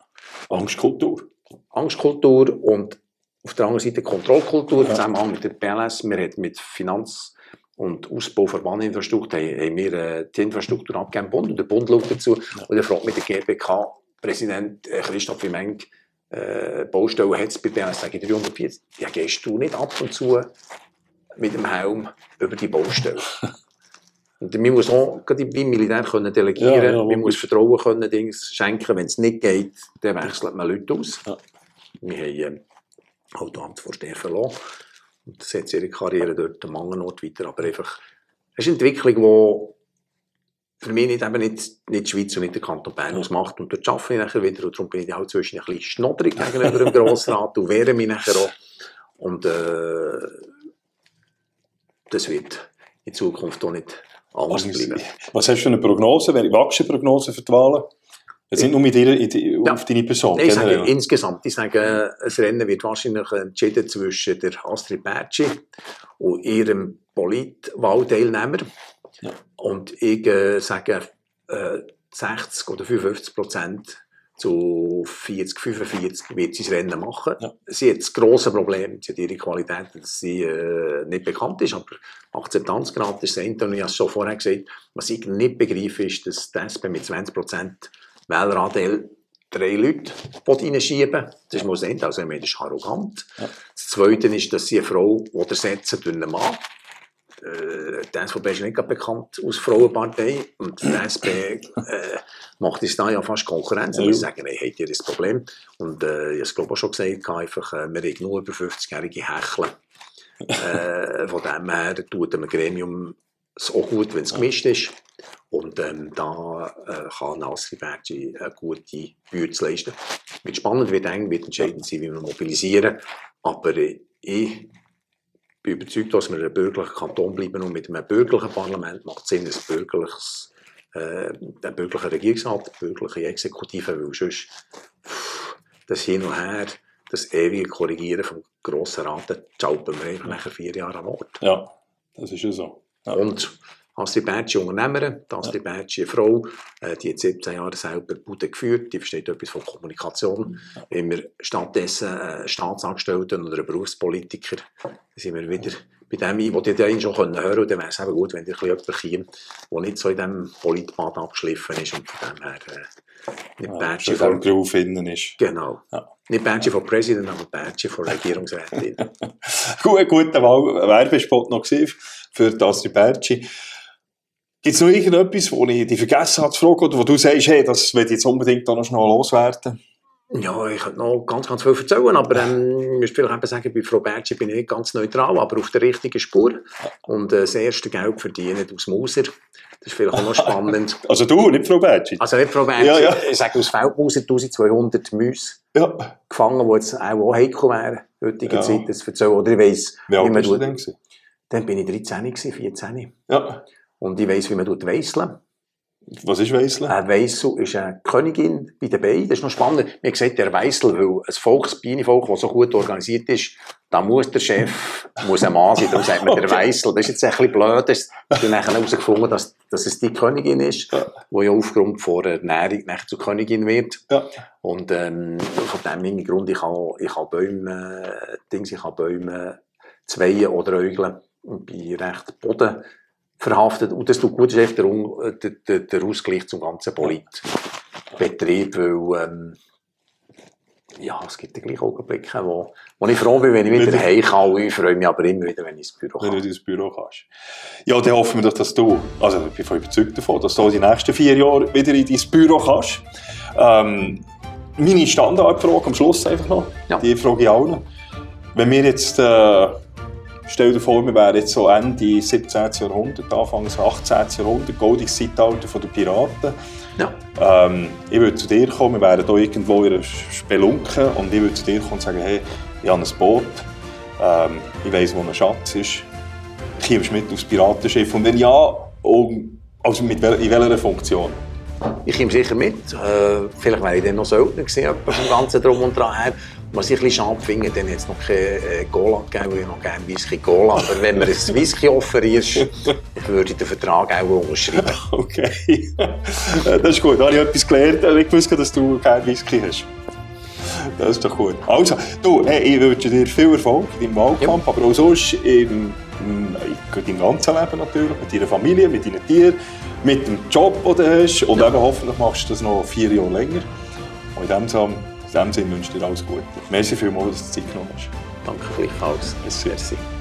S2: Angstkultur.
S3: Angstkultur und auf der anderen Seite Kontrollkultur,
S1: Ja.
S3: Zusammenhang mit der PLS. Wir haben mit Finanz- und Ausbau von Bahninfrastruktur haben, wir äh, die Infrastruktur abgegeben Bund und der Bund schaut dazu. Und dann fragt mich der GBK-Präsident äh, Christoph Wimeng, äh, Baustellen hat es bei PLS, sage ich 340. Ja, gehst du nicht ab und zu mit dem Helm über die Baustelle? Und man muss auch gerade beim Militär können delegieren,
S1: Ja, ja,
S3: man muss Vertrauen können, Dings schenken. Wenn es nicht geht, dann wechselt man Leute aus.
S1: Ja.
S3: Wir haben ähm, Autoamtsvorsteher verloren. Und das setzt ihre Karriere dort am anderen Ort weiter. Aber einfach, es ist eine Entwicklung, die für mich nicht, eben nicht, nicht die Schweiz und nicht der Kanton Bern ausmacht. Und dort arbeite ich nachher wieder. Und darum bin ich auch zwischen ein bisschen schnodderig gegenüber dem Grossrat und wehre mich nachher auch. Und äh, das wird in Zukunft auch nicht.
S2: Was hast du für eine Prognose? Welche Prognose für die Wahlen? Jetzt nicht nur mit dir,
S3: Ja.
S2: auf deine Person,
S3: Nein, ich sage
S2: generell.
S3: insgesamt. Ich sage, das Rennen wird wahrscheinlich entschieden zwischen der Astrid Bertschi und ihrem Politwahlteilnehmer.
S1: Ja.
S3: Und ich äh, sage, äh, 60 oder 55 Prozent zu 40, 45 wird sie das Rennen machen.
S1: Ja.
S3: Sie hat das grosse Problem, sie hat ihre Qualität, dass sie äh, nicht bekannt ist, aber Akzeptanzgrad ist das eine. Und ich habe es schon vorher gesagt, was ich nicht begreife, ist, dass die SP mit 20 Prozent Wähleranteil drei Leute reinschieben Das das Ende. Also, das ist arrogant.
S1: Ja.
S3: Das Zweite ist, dass sie eine Frau ersetzen durch einen Mann. Äh, die SVP ist nicht bekannt als Frauenpartei und die SP äh, macht uns da ja fast Konkurrenz. Und
S1: Ja.
S3: wir sagen, hey, habt ihr das Problem? Und äh, ich habe es glaube ich auch schon gesagt, einfach, äh, wir haben nur über 50-jährige Hecheln. äh, von dem her tut einem Gremium es auch gut, wenn es gemischt ist. Und ähm, da äh, kann Nasri Bergi eine gute Bühne leisten. Wird spannend, wird eng, wird entscheidend sein, wie wir mobilisieren. Aber äh, ich bin überzeugt, dass wir ein bürgerlicher Kanton bleiben und mit einem bürgerlichen Parlament macht es Sinn, ein bürgerliches, äh, ein bürgerlicher Regierungsrat, eine bürgerliche Exekutive, weil sonst pff, das Hin und Her, das ewige Korrigieren vom Grossen Rat, da schalten wir einfach nachher vier Jahre an Ort.
S1: Ja, das ist ja so. Ja.
S3: Und Astrid Bertschi Unternehmerin, die Astrid Bertschi eine Frau, äh, die hat 17 Jahre selber Bude geführt, die versteht etwas von Kommunikation. Wenn wir stattdessen äh, Staatsangestellten oder Berufspolitiker, dann sind wir wieder bei dem, ich wollte den schon hören können, und dann wäre es eben gut, wenn ihr jemand käme, der nicht so in diesem Politbad abgeschliffen ist und von dem her äh, nicht
S2: Ja, er
S3: von,
S2: innen ist.
S3: genau,
S1: Ja.
S3: nicht Bertschi von Präsident, aber Bertschi von Regierungsrätin.
S2: Gut, guter Wahl- Werbespot noch gesehen für Astrid Bertschi. Gibt es noch irgendetwas, wo ich dich vergessen habe zu fragen, oder wo du sagst, hey, das will ich jetzt unbedingt noch schnell loswerden?
S3: Ja, ich könnte noch ganz, ganz viel erzählen, aber ähm, ich müsste vielleicht eben sagen, bei Frau Bertschi bin ich nicht ganz neutral, aber auf der richtigen Spur. Und äh, das erste Geld verdienen aus Mauser. Das ist vielleicht auch noch spannend.
S2: Also du, nicht Frau Bertschi?
S3: Also nicht Frau Bertschi,
S2: Ja, ja.
S3: ich sage aus Feldmauser 1200 Mäuse
S2: Ja.
S3: gefangen, die jetzt auch, auch heikel wären, in heutiger
S2: Ja.
S3: Zeit, das erzählen. Oder ich weiss,
S2: Wie alt
S3: man
S2: bist du
S3: tut-
S2: denn? gewesen?
S3: Dann bin ich 13, gewesen, 14.
S2: Ja.
S3: Und ich weiss, wie man weisseln.
S2: Was ist Weissle?
S3: Ein Weissel ist eine Königin bei den Beinen. Das ist noch spannend. Mir hat gesagt, der Weissel, weil ein Volksbienenvolk, das so gut organisiert ist, da muss der Chef muss ein Mann sein. Darum sagt man der. Weissel. Das ist jetzt ein bisschen blöd. Das ich habe nachher herausgefunden, dass, dass es die Königin ist,
S2: Ja.
S3: die ja aufgrund von Ernährung nachher zur Königin wird.
S2: Ja.
S3: Und ähm, von dem Hintergrund, ich habe, ich habe Bäume, Dings, ich habe Bäume zweien oder Äugeln und bin recht Boden verhaftet. Und das tut gut, ist echt der, der, der, Ausgleich zum ganzen Politbetrieb, weil ähm, ja, es gibt ja gleich Augenblicke, wo, wo ich froh bin, wenn ich wieder heim kann. Ich freue mich aber immer wieder, wenn ich ins Büro
S2: Wenn du
S3: kann.
S2: ins Büro kannst. Ja, dann hoffen wir doch, dass du, also ich bin voll überzeugt davon, dass du die nächsten vier Jahre wieder in dein Büro kannst. Ähm, meine Standardfrage am Schluss einfach noch,
S3: Ja.
S2: die frage ich allen. Wenn wir jetzt, äh, stell dir vor, wir wären jetzt so Ende 17. Jahrhundert, Anfang des 18. Jahrhundert, goldiges Zeitalter der Piraten.
S3: Ja.
S2: Ähm, ich würde zu dir kommen, wir wären hier irgendwo in einer Spelunke und ich würde zu dir kommen und sagen, hey, ich habe ein Boot, ähm, ich weiss, wo ein Schatz ist, kommst du mit aufs Piratenschiff und wenn ja, um, also mit wel in welcher Funktion?
S3: Ich komme sicher mit. Äh, vielleicht wäre ich dann noch Söldner gewesen, vom ganzen Drum und Dran her. Was ich ein bisschen schade finde, dann hat es noch kein äh, Cola gegeben, weil ich noch gerne Whisky Cola. Aber wenn mir ein Whisky offerierst, würde ich den Vertrag auch unterschreiben.
S2: Okay, das ist gut, da habe ich etwas gelernt, ich wusste, dass du kein Whisky hast. Das ist doch gut. Also, du, hey, ich wünsche dir viel Erfolg deinem Wahlkampf, aber auch sonst im, im, deinem ganzen Leben natürlich, mit deiner Familie, mit deinen Tieren, mit dem Job, den du hast und eben hoffentlich machst du das noch vier Jahre länger. Und in dem Sinne, in dem Sinne wünsche ich dir alles Gute. Merci vielmals, dass du Zeit genommen hast.
S3: Danke gleichfalls.
S2: Merci.
S3: Merci.